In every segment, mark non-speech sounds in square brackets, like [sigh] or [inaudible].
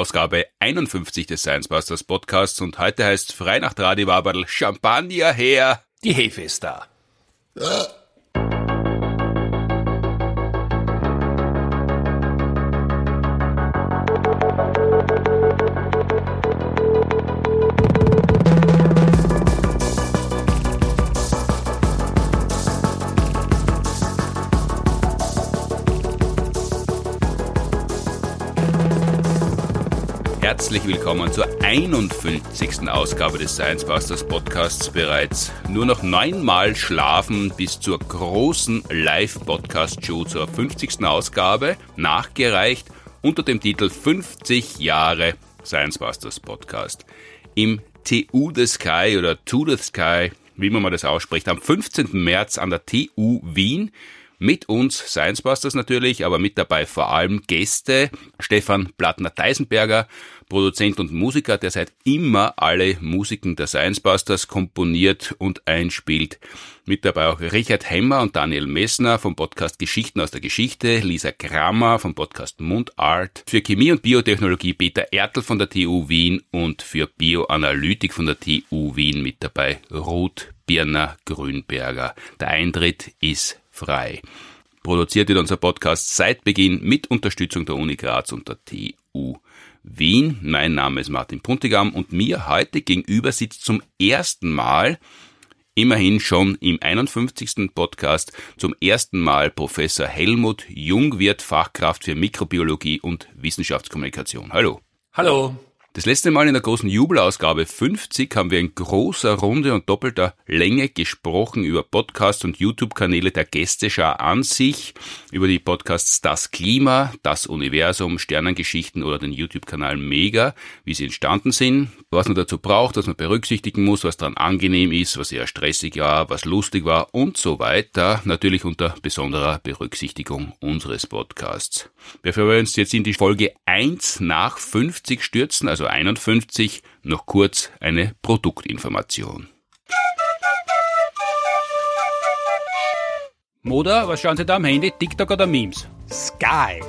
Ausgabe 51 des Science Busters Podcasts und heute heißt frei nach Tradiwaberl Champagner her. Die Hefe ist da. Herzlich willkommen zur 51. Ausgabe des Science Busters Podcasts bereits. Nur noch neunmal schlafen bis zur großen Live-Podcast-Show zur 50. Ausgabe, nachgereicht unter dem Titel 50 Jahre Science Busters Podcast. Im TU the Sky oder To the Sky, wie man mal das ausspricht, am 15. März an der TU Wien mit uns Science Busters natürlich, aber mit dabei vor allem Gäste. Stefan Plattner-Teisenberger, Produzent und Musiker, der seit immer alle Musiken der Science Busters komponiert und einspielt. Mit dabei auch Richard Hemmer und Daniel Messner vom Podcast Geschichten aus der Geschichte, Lisa Kramer vom Podcast Mundart, für Chemie und Biotechnologie Peter Ertel von der TU Wien und für Bioanalytik von der TU Wien mit dabei Ruth Birner Grünberger. Der Eintritt ist frei. Produziert wird unser Podcast seit Beginn mit Unterstützung der Uni Graz und der TU Wien. Mein Name ist Martin Puntigam und mir heute gegenüber sitzt zum ersten Mal, immerhin schon im 51. Podcast, zum ersten Mal Professor Helmut Jungwirth, Fachkraft für Mikrobiologie und Wissenschaftskommunikation. Hallo. Hallo. Das letzte Mal in der großen Jubelausgabe 50 haben wir in großer Runde und doppelter Länge gesprochen über Podcasts und YouTube-Kanäle der Gästeschar an sich, über die Podcasts Das Klima, Das Universum, Sternengeschichten oder den YouTube-Kanal Mega, wie sie entstanden sind, was man dazu braucht, was man berücksichtigen muss, was daran angenehm ist, was eher stressig war, was lustig war und so weiter, natürlich unter besonderer Berücksichtigung unseres Podcasts. Bevor wir uns jetzt in die Folge 1 nach 50 stürzen, also 51, noch kurz eine Produktinformation. Moda, was schauen Sie da am Handy? TikTok oder Memes? Sky.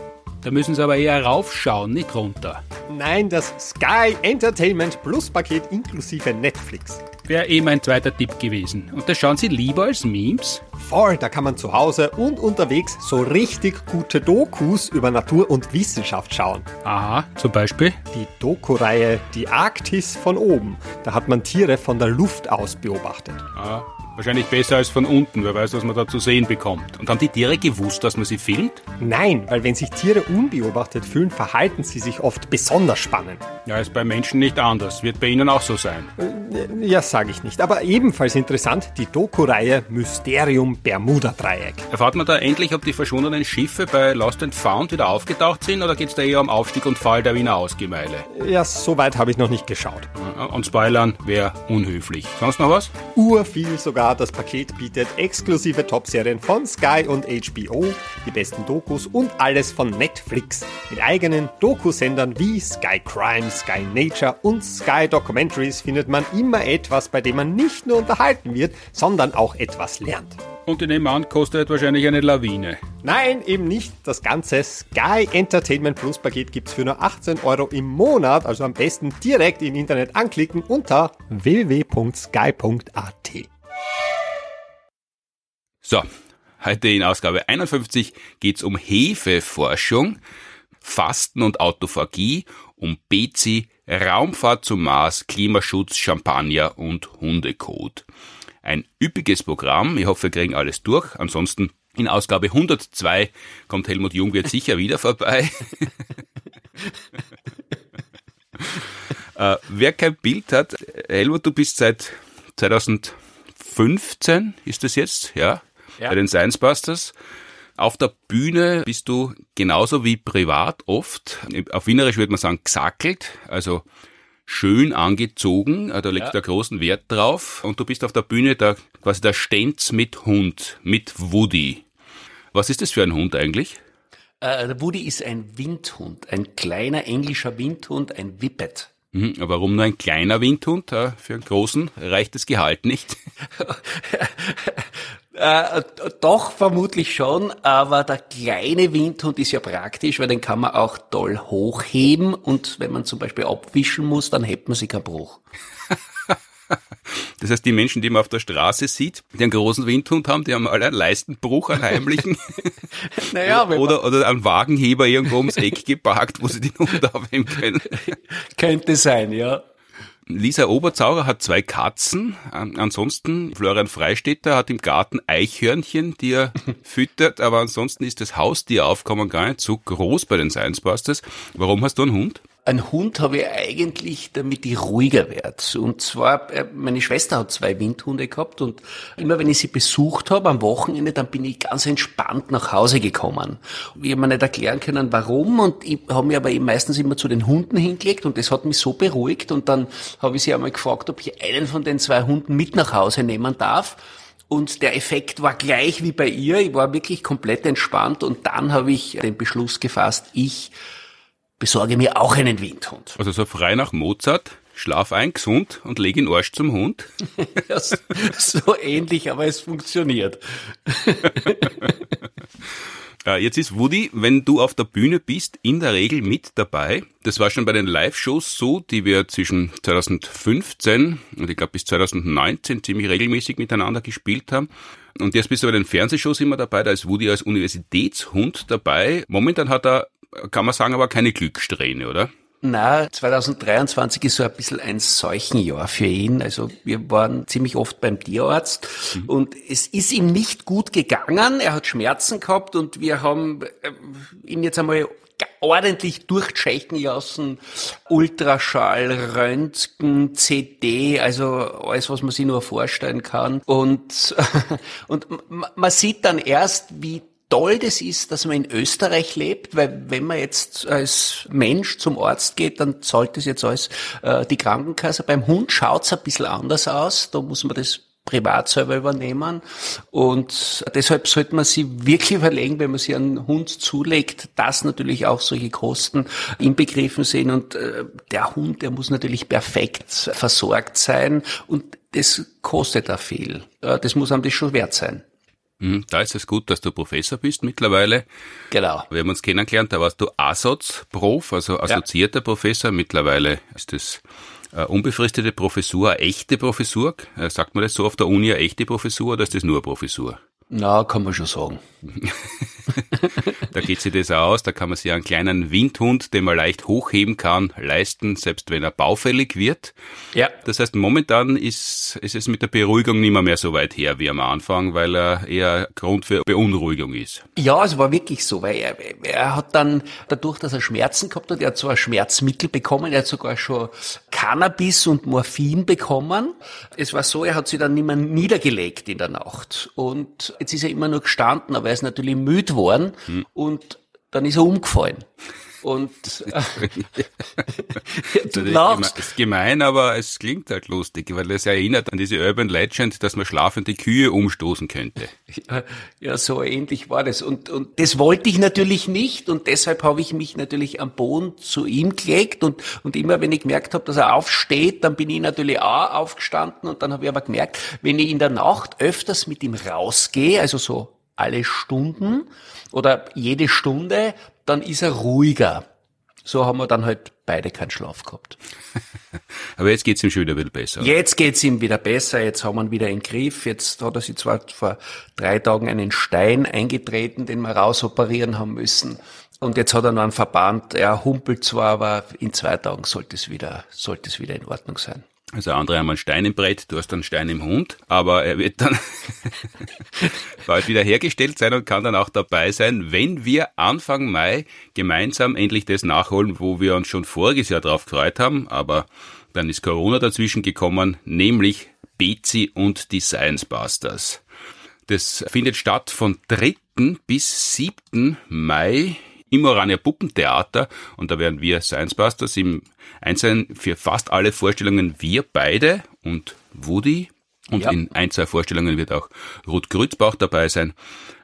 Da müssen Sie aber eher raufschauen, nicht runter. Nein, das Sky Entertainment Plus Paket inklusive Netflix. Wäre eh mein zweiter Tipp gewesen. Und das schauen Sie lieber als Memes? Voll, da kann man zu Hause und unterwegs so richtig gute Dokus über Natur und Wissenschaft schauen. Aha, zum Beispiel? Die Doku-Reihe Die Arktis von oben. Da hat man Tiere von der Luft aus beobachtet. Ah, Wahrscheinlich besser als von unten, wer weiß, was man da zu sehen bekommt. Und haben die Tiere gewusst, dass man sie filmt? Nein, weil wenn sich Tiere unbeobachtet fühlen, verhalten sie sich oft besonders spannend. Ja, ist bei Menschen nicht anders. Wird bei Ihnen auch so sein. Äh, ja, sage ich nicht. Aber ebenfalls interessant, die Doku-Reihe Mysterium Bermuda-Dreieck. Erfahrt man da endlich, ob die verschwundenen Schiffe bei Lost and Found wieder aufgetaucht sind oder geht es da eher um Aufstieg und Fall der Wiener Ausgemeile? Ja, so weit habe ich noch nicht geschaut. Und spoilern wäre unhöflich. Sonst noch was? Urviel sogar das Paket bietet exklusive Top-Serien von Sky und HBO, die besten Dokus und alles von Netflix. Mit eigenen Dokusendern wie Sky Crime, Sky Nature und Sky Documentaries findet man immer etwas, bei dem man nicht nur unterhalten wird, sondern auch etwas lernt. Und ich nehme an, kostet wahrscheinlich eine Lawine. Nein, eben nicht. Das ganze Sky Entertainment Plus Paket gibt es für nur 18 Euro im Monat. Also am besten direkt im Internet anklicken unter www.sky.at. So, heute in Ausgabe 51 geht's um Hefeforschung, Fasten und Autophagie, um Bezi, Raumfahrt zum Mars, Klimaschutz, Champagner und Hundekot. Ein üppiges Programm. Ich hoffe, wir kriegen alles durch. Ansonsten in Ausgabe 102 kommt Helmut Jungwirth sicher wieder vorbei. [laughs] äh, wer kein Bild hat, Helmut, du bist seit 2015, ist das jetzt, ja? Ja. bei den Science Busters. Auf der Bühne bist du genauso wie privat oft, auf Wienerisch würde man sagen, gesackelt, also schön angezogen, da legt ja. er großen Wert drauf und du bist auf der Bühne da quasi der Stenz mit Hund, mit Woody. Was ist das für ein Hund eigentlich? Äh, der Woody ist ein Windhund, ein kleiner englischer Windhund, ein Whippet. Mhm, warum nur ein kleiner Windhund? Äh, für einen großen reicht das Gehalt nicht. [laughs] Äh, doch, vermutlich schon, aber der kleine Windhund ist ja praktisch, weil den kann man auch toll hochheben und wenn man zum Beispiel abwischen muss, dann hebt man sich keinen Bruch. [laughs] Das heißt, die Menschen, die man auf der Straße sieht, die einen großen Windhund haben, die haben alle einen Leistenbruch, einen heimlichen. [laughs] naja, oder, oder einen Wagenheber irgendwo ums Eck geparkt, wo sie den Hund aufheben können. [laughs] Könnte sein, ja. Lisa Oberzauger hat zwei Katzen. Ansonsten Florian Freistetter hat im Garten Eichhörnchen, die er [laughs] füttert. Aber ansonsten ist das Haustieraufkommen gar nicht so groß bei den Science Busters. Warum hast du einen Hund? Ein Hund habe ich eigentlich, damit ich ruhiger werde. Und zwar, äh, meine Schwester hat zwei Windhunde gehabt und immer wenn ich sie besucht habe am Wochenende, dann bin ich ganz entspannt nach Hause gekommen. Ich habe mir nicht erklären können, warum und ich habe mich aber eben meistens immer zu den Hunden hingelegt und das hat mich so beruhigt und dann habe ich sie einmal gefragt, ob ich einen von den zwei Hunden mit nach Hause nehmen darf. Und der Effekt war gleich wie bei ihr. Ich war wirklich komplett entspannt und dann habe ich den Beschluss gefasst, ich besorge mir auch einen Windhund. Also so frei nach Mozart, schlaf ein, gesund und leg in Arsch zum Hund. [laughs] so, so ähnlich, aber es funktioniert. [laughs] Jetzt ist Woody, wenn du auf der Bühne bist, in der Regel mit dabei. Das war schon bei den Live-Shows so, die wir zwischen 2015 und ich glaube bis 2019 ziemlich regelmäßig miteinander gespielt haben. Und jetzt bist du bei den Fernsehshows immer dabei, da ist Woody als Universitätshund dabei. Momentan hat er kann man sagen, aber keine Glückssträhne, oder? Na, 2023 ist so ein bisschen ein Seuchenjahr für ihn. Also wir waren ziemlich oft beim Tierarzt mhm. und es ist ihm nicht gut gegangen. Er hat Schmerzen gehabt und wir haben äh, ihn jetzt einmal ordentlich durchchecken lassen. Ultraschall, Röntgen, CD, also alles, was man sich nur vorstellen kann. Und, [laughs] und man sieht dann erst, wie toll das ist, dass man in Österreich lebt, weil wenn man jetzt als Mensch zum Arzt geht, dann zahlt das jetzt alles äh, die Krankenkasse. Beim Hund schaut's ein bisschen anders aus, da muss man das privat selber übernehmen. Und deshalb sollte man sich wirklich überlegen, wenn man sich einen Hund zulegt, dass natürlich auch solche Kosten inbegriffen sind. Und äh, der Hund, der muss natürlich perfekt versorgt sein. Und das kostet auch viel. Äh, das muss einem das schon wert sein. Hm, da ist es gut, dass du Professor bist mittlerweile. Genau. Wir haben uns kennengelernt, da warst du ASOZ-Prof, also assoziierter ja. Professor. Mittlerweile ist das eine unbefristete Professur, eine echte Professur. Äh, sagt man das so auf der Uni, eine echte Professur oder ist das nur eine Professur? Na, kann man schon sagen. [laughs] da geht sich das aus, da kann man sich einen kleinen Windhund, den man leicht hochheben kann, leisten, selbst wenn er baufällig wird. Ja. Das heißt, momentan ist, ist es mit der Beruhigung nicht mehr, mehr so weit her wie am Anfang, weil er eher Grund für Beunruhigung ist. Ja, es war wirklich so, weil er, er hat dann, dadurch, dass er Schmerzen gehabt hat, er hat zwar Schmerzmittel bekommen, er hat sogar schon Cannabis und Morphin bekommen. Es war so, er hat sich dann nicht mehr niedergelegt in der Nacht und Jetzt ist er immer nur gestanden, aber er ist natürlich müde worden hm. und dann ist er umgefallen. Und äh, [laughs] [laughs] du lachst. Das ist gemein, aber es klingt halt lustig, weil es erinnert an diese Urban Legend, dass man schlafende Kühe umstoßen könnte. [laughs] Ja, ja, so ähnlich war das. Und, und das wollte ich natürlich nicht und deshalb habe ich mich natürlich am Boden zu ihm gelegt und, und immer wenn ich gemerkt habe, dass er aufsteht, dann bin ich natürlich auch aufgestanden und dann habe ich aber gemerkt, wenn ich in der Nacht öfters mit ihm rausgehe, also so alle Stunden oder jede Stunde, dann ist er ruhiger. So haben wir dann halt beide keinen Schlaf gehabt. [laughs] Aber jetzt geht's ihm schon wieder ein bisschen besser. Jetzt geht's ihm wieder besser, jetzt haben wir ihn wieder im Griff. Jetzt hat er sich zwar vor drei Tagen einen Stein eingetreten, den wir rausoperieren haben müssen. Und jetzt hat er noch einen Verband. Er humpelt zwar, aber in zwei Tagen sollte es wieder, sollte es wieder in Ordnung sein. Also andere haben einen Stein im Brett, du hast einen Stein im Hund, aber er wird dann [laughs] bald wieder hergestellt sein und kann dann auch dabei sein, wenn wir Anfang Mai gemeinsam endlich das nachholen, wo wir uns schon voriges Jahr drauf gefreut haben, aber dann ist Corona dazwischen gekommen, nämlich Bezi und die Science Busters. Das findet statt von 3. bis 7. Mai im Orania Puppentheater und da werden wir Science Busters im Einzelnen für fast alle Vorstellungen wir beide und Woody Und ja. in ein, zwei Vorstellungen wird auch Ruth Grützbach dabei sein.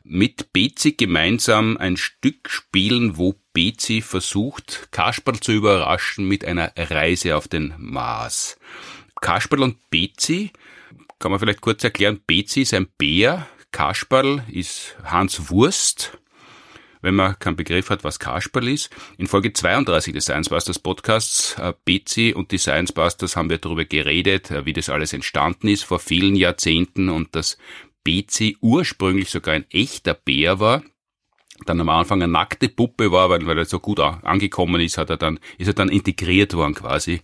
Mit Bezi gemeinsam ein Stück spielen, wo Bezi versucht, Kasperl zu überraschen mit einer Reise auf den Mars. Kasperl und Bezi, kann man vielleicht kurz erklären, Bezi ist ein Bär, Kasperl ist Hans Wurst, wenn man keinen Begriff hat, was Kasperl ist. In Folge 32 des Science Busters Podcasts, äh, Betsy und die Science Busters haben wir darüber geredet, äh, wie das alles entstanden ist vor vielen Jahrzehnten und dass Betsy ursprünglich sogar ein echter Bär war, dann am Anfang eine nackte Puppe war, weil, weil er so gut angekommen ist, hat er dann, ist er dann integriert worden quasi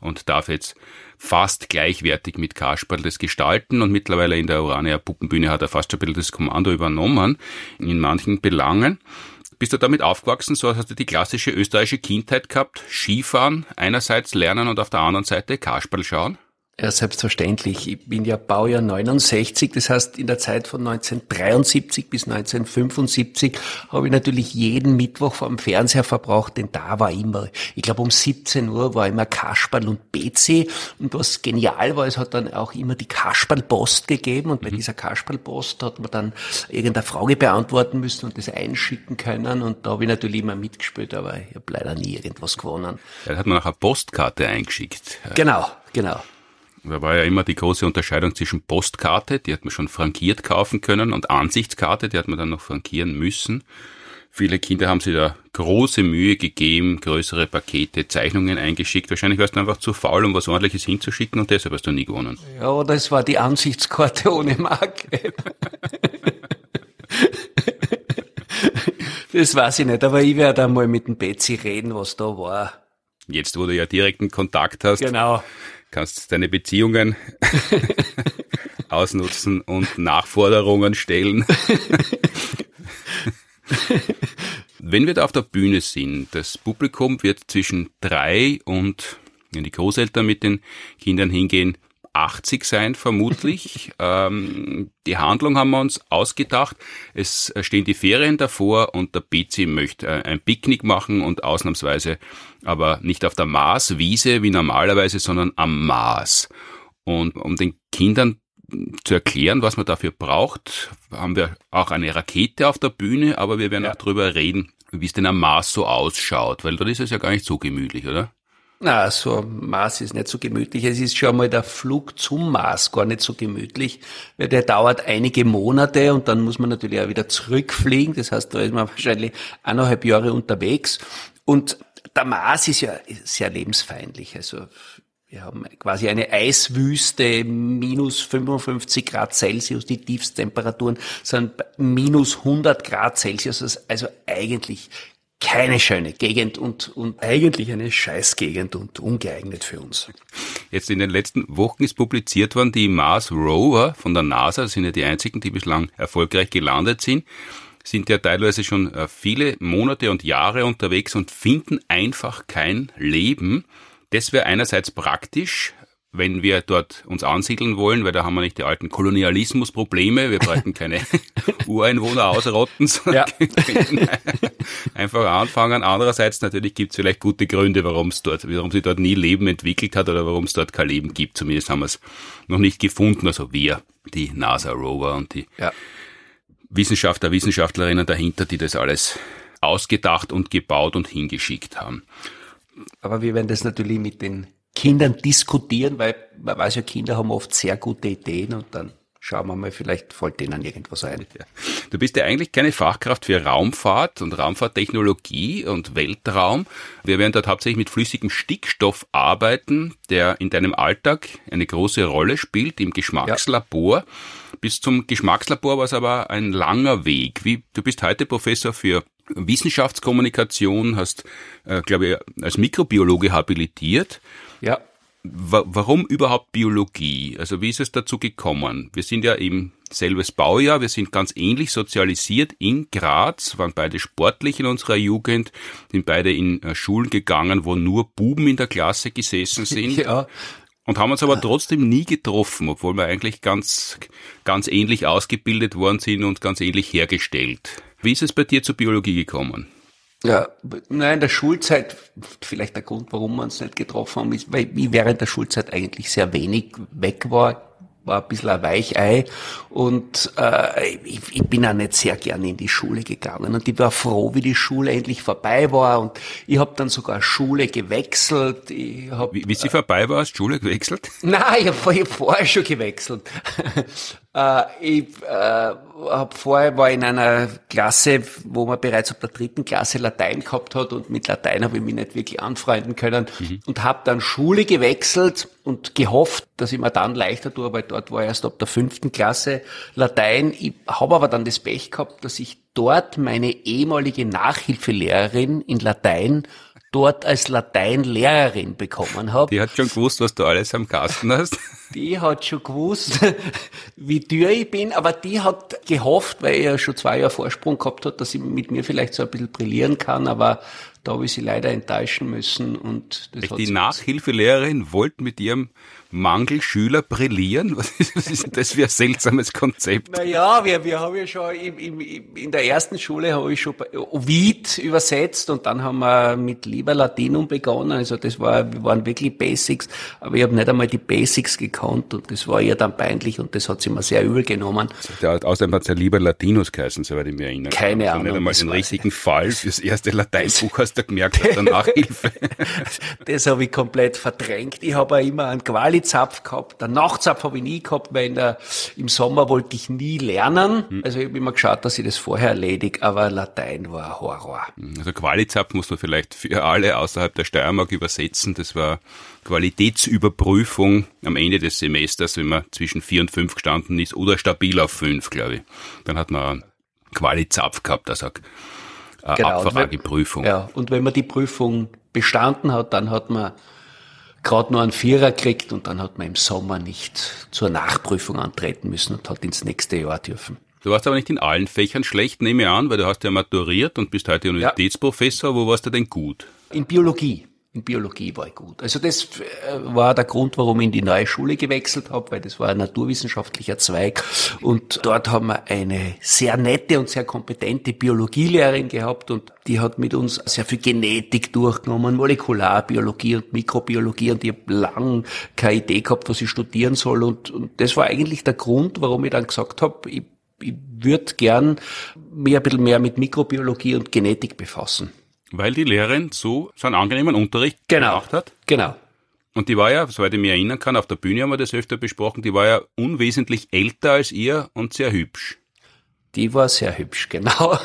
und darf jetzt fast gleichwertig mit Kasperl das gestalten und mittlerweile in der Urania Puppenbühne hat er fast ein bisschen das Kommando übernommen in manchen Belangen. Bist du damit aufgewachsen, so hast du die klassische österreichische Kindheit gehabt, Skifahren einerseits lernen und auf der anderen Seite Kasperl schauen? Ja, selbstverständlich. Ich bin ja Baujahr 69, das heißt in der Zeit von 1973 bis 1975 habe ich natürlich jeden Mittwoch vor dem Fernseher verbraucht, denn da war immer, ich glaube um 17 Uhr war immer Kasperl und BC und was genial war, es hat dann auch immer die Kasperl-Post gegeben und bei mhm. dieser Kasperl-Post hat man dann irgendeine Frage beantworten müssen und das einschicken können und da habe ich natürlich immer mitgespielt, aber ich habe leider nie irgendwas gewonnen. Da hat man auch eine Postkarte eingeschickt. Genau, genau. Da war ja immer die große Unterscheidung zwischen Postkarte, die hat man schon frankiert kaufen können, und Ansichtskarte, die hat man dann noch frankieren müssen. Viele Kinder haben sich da große Mühe gegeben, größere Pakete, Zeichnungen eingeschickt. Wahrscheinlich warst du einfach zu faul, um was ordentliches hinzuschicken und deshalb hast du nie gewonnen. Ja, es war die Ansichtskarte [laughs] ohne Marke. das weiß ich nicht, aber ich werde einmal mit dem Betsy reden, was da war. Jetzt, wo du ja direkten Kontakt hast. Genau kannst deine Beziehungen [laughs] ausnutzen und Nachforderungen stellen. [laughs] Wenn wir da auf der Bühne sind, das Publikum wird zwischen drei und, wenn die Großeltern mit den Kindern hingehen, 80 sein, vermutlich. [laughs] ähm, die Handlung haben wir uns ausgedacht. Es stehen die Ferien davor und der PC möchte äh, ein Picknick machen und ausnahmsweise aber nicht auf der Marswiese wie normalerweise, sondern am Mars. Und um den Kindern zu erklären, was man dafür braucht, haben wir auch eine Rakete auf der Bühne, aber wir werden ja. auch drüber reden, wie es denn am Mars so ausschaut, weil dort ist es ja gar nicht so gemütlich, oder? Na, so Mars ist nicht so gemütlich. Es ist schon mal der Flug zum Mars gar nicht so gemütlich, der dauert einige Monate und dann muss man natürlich auch wieder zurückfliegen. Das heißt, da ist man [laughs] wahrscheinlich eineinhalb Jahre unterwegs. Und der Mars ist ja sehr lebensfeindlich. Also wir haben quasi eine Eiswüste, minus 55 Grad Celsius, die Tiefstemperaturen sind minus 100 Grad Celsius. Also eigentlich keine schöne Gegend und, und eigentlich eine Scheißgegend und ungeeignet für uns. Jetzt in den letzten Wochen ist publiziert worden, die Mars Rover von der NASA, das sind ja die einzigen, die bislang erfolgreich gelandet sind, sind ja teilweise schon äh, viele Monate und Jahre unterwegs und finden einfach kein Leben. Das wäre einerseits praktisch, wenn wir dort uns ansiedeln wollen, weil da haben wir nicht die alten Kolonialismusprobleme, wir bräuchten keine [laughs] Ureinwohner ausrotten, sondern [laughs] einfach anfangen. Andererseits natürlich gibt es vielleicht gute Gründe, warum es dort, warum sie dort nie Leben entwickelt hat oder warum es dort kein Leben gibt. Zumindest haben wir es noch nicht gefunden, also wir, die NASA Rover und die ja. Wissenschaftler, Wissenschaftlerinnen dahinter, die das alles ausgedacht und gebaut und hingeschickt haben. Aber wir werden das natürlich mit den Kindern diskutieren, weil man weiß ja, Kinder haben oft sehr gute Ideen und dann schauen wir mal, vielleicht fällt denen irgendwas ein. Ja. Du bist ja eigentlich keine Fachkraft für Raumfahrt und Raumfahrttechnologie und Weltraum. Wir werden dort hauptsächlich mit flüssigem Stickstoff arbeiten, der in deinem Alltag eine große Rolle spielt im Geschmackslabor. Ja. Bis zum Geschmackslabor war es aber ein langer Weg. Wie, du bist heute Professor für Wissenschaftskommunikation, hast, äh, glaube ich, als Mikrobiologe habilitiert. Ja. Warum überhaupt Biologie? Also wie ist es dazu gekommen? Wir sind ja im selbes Baujahr, wir sind ganz ähnlich sozialisiert in Graz, waren beide sportlich in unserer Jugend, sind beide in äh, Schulen gegangen, wo nur Buben in der Klasse gesessen [laughs] sind. Ja. Und haben uns aber trotzdem nie getroffen, obwohl wir eigentlich ganz, ganz ähnlich ausgebildet worden sind und ganz ähnlich hergestellt. Wie ist es bei dir zur Biologie gekommen? Ja, nein, in der Schulzeit, vielleicht der Grund, warum wir uns nicht getroffen haben, ist, weil ich während der Schulzeit eigentlich sehr wenig weg war. war ein bisschen ein Weichei und äh, ich, ich bin auch nicht sehr gerne in die Schule gegangen und ich war froh, wie die Schule endlich vorbei war und ich habe dann sogar Schule gewechselt. Ich hab, wie, wie sie äh, vorbei war, hast du Schule gewechselt? Nein, ich habe hab vorher schon gewechselt. Äh, ich äh, hab vorher war in einer Klasse, wo man bereits ab der dritten Klasse Latein gehabt hat und mit Latein habe ich mich nicht wirklich anfreunden können mhm. und habe dann Schule gewechselt und gehofft, dass ich mir dann leichter tue, weil dort war erst ab der fünften Klasse Latein. Ich habe aber dann das Pech gehabt, dass ich dort meine ehemalige Nachhilfelehrerin in Latein dort als Lateinlehrerin bekommen habe. Die hat schon gewusst, was du alles am Kasten hast. [laughs] Die hat schon gewusst, [laughs] wie teuer ich bin, aber die hat gehofft, weil er schon zwei Jahre Vorsprung gehabt hat, dass sie mit mir vielleicht so ein bisschen brillieren kann, aber da habe ich sie leider enttäuschen müssen und das Die Nachhilfelehrerin wollte mit ihrem Mangelschüler brillieren? Was ist, was ist das für ein seltsames Konzept? Naja, wir, wir haben ja schon im, im, in der ersten Schule habe ich schon Ovid übersetzt und dann haben wir mit Lieber Latinum begonnen. Also das war, wir waren wirklich Basics, aber ich habe nicht einmal die Basics gekannt und das war ihr dann peinlich und das hat sie mir sehr übel genommen. außerdem hat es ja Lieber Latinus geheißen, soweit ich mich erinnere. Keine also Ahnung. Nicht einmal den richtigen Fall fürs erste Lateinbuch hast du gemerkt, der [laughs] Nachhilfe. das habe ich komplett verdrängt. Ich habe immer einen Quali Zapf gehabt. Der Nachtzapf habe ich nie gehabt, weil der, im Sommer wollte ich nie lernen. Mhm. Also ich habe immer geschaut, dass ich das vorher erledige, aber Latein war Horror. Hm, also Qualizapf muss man vielleicht für alle außerhalb der Steiermark übersetzen. Das war Qualitätsüberprüfung am Ende des Semesters, wenn man zwischen vier und fünf gestanden ist oder stabil auf fünf, glaube ich. Dann hat man Qualizapf gehabt, also eine genau. Abfrageprüfung. Ja, und wenn man die Prüfung bestanden hat, dann hat man gerade nur einen Vierer kriegt und dann hat man im Sommer nicht zur Nachprüfung antreten müssen und hat ins nächste Jahr dürfen. Du warst aber nicht in allen Fächern schlecht, nehme ich an, weil du hast ja maturiert und bist heute Universitätsprofessor. Ja. Wo warst du denn gut? In Biologie in Biologie war ich gut. Also das äh, war der Grund, warum ich in die neue Schule gewechselt habe, weil das war ein naturwissenschaftlicher Zweig und dort haben wir eine sehr nette und sehr kompetente Biologielehrerin gehabt und die hat mit uns sehr viel Genetik durchgenommen, Molekularbiologie und Mikrobiologie und ich habe lang keine Idee gehabt, was ich studieren soll und, und das war eigentlich der Grund, warum ich dann gesagt habe, ich, ich würde gern mehr ein bisschen mehr mit Mikrobiologie und Genetik befassen. Weil die Lehrerin so, einen angenehmen Unterricht genau, gemacht hat? Genau. Und die war ja, soweit ich mich erinnern kann, auf der Bühne haben wir das öfter besprochen, die war ja unwesentlich älter als ihr und sehr hübsch. Die war sehr hübsch, [laughs] genau.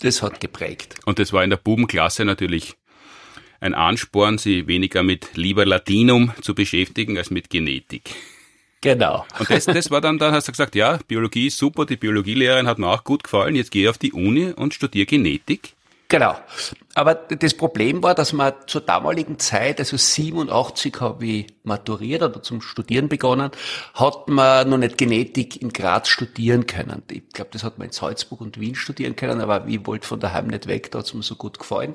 Das hat geprägt. Und das war in der Bubenklasse natürlich ein Ansporn, sie weniger mit lieber Latinum zu beschäftigen als mit Genetik. Genau. Und das, das war dann, dann hast du gesagt, ja, Biologie ist super, die Biologielehrerin hat mir auch gut gefallen, jetzt gehe ich auf die Uni und studiere Genetik. Genau. Aber das Problem war, dass man zur damaligen Zeit, also 87 habe ich maturiert oder zum Studieren begonnen, hat man noch nicht Genetik in Graz studieren können. Ich glaube, das hat man in Salzburg und Wien studieren können, aber ich wollte von daheim nicht weg, da hat es mir so gut gefallen.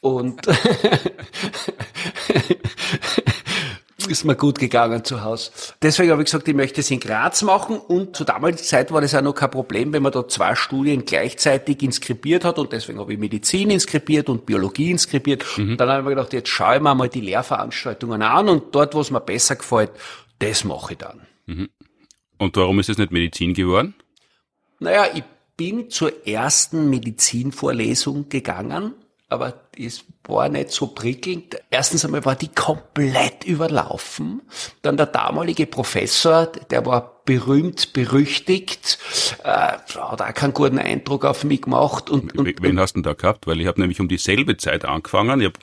Und [laughs] [laughs] ist mir gut gegangen zu Hause. Deswegen habe ich gesagt, ich möchte es in Graz machen und zur damaligen Zeit war das auch noch kein Problem, wenn man da zwei Studien gleichzeitig inskribiert hat und deswegen habe ich Medizin inskribiert und Biologie inskribiert. Mhm. Dann habe ich mir gedacht, jetzt schaue ich mir mal die Lehrveranstaltungen an und dort, wo es mir besser gefällt, das mache ich dann. Mhm. Und warum ist es nicht Medizin geworden? Naja, ich bin zur ersten Medizinvorlesung gegangen aber es war nicht so prickelnd. Erstens einmal war die komplett überlaufen. Dann der damalige Professor, der war berühmt, berüchtigt, äh, hat auch keinen guten Eindruck auf mich gemacht. Und, und, Wen hast du denn da gehabt? Weil ich habe nämlich um dieselbe Zeit angefangen. Ich hab,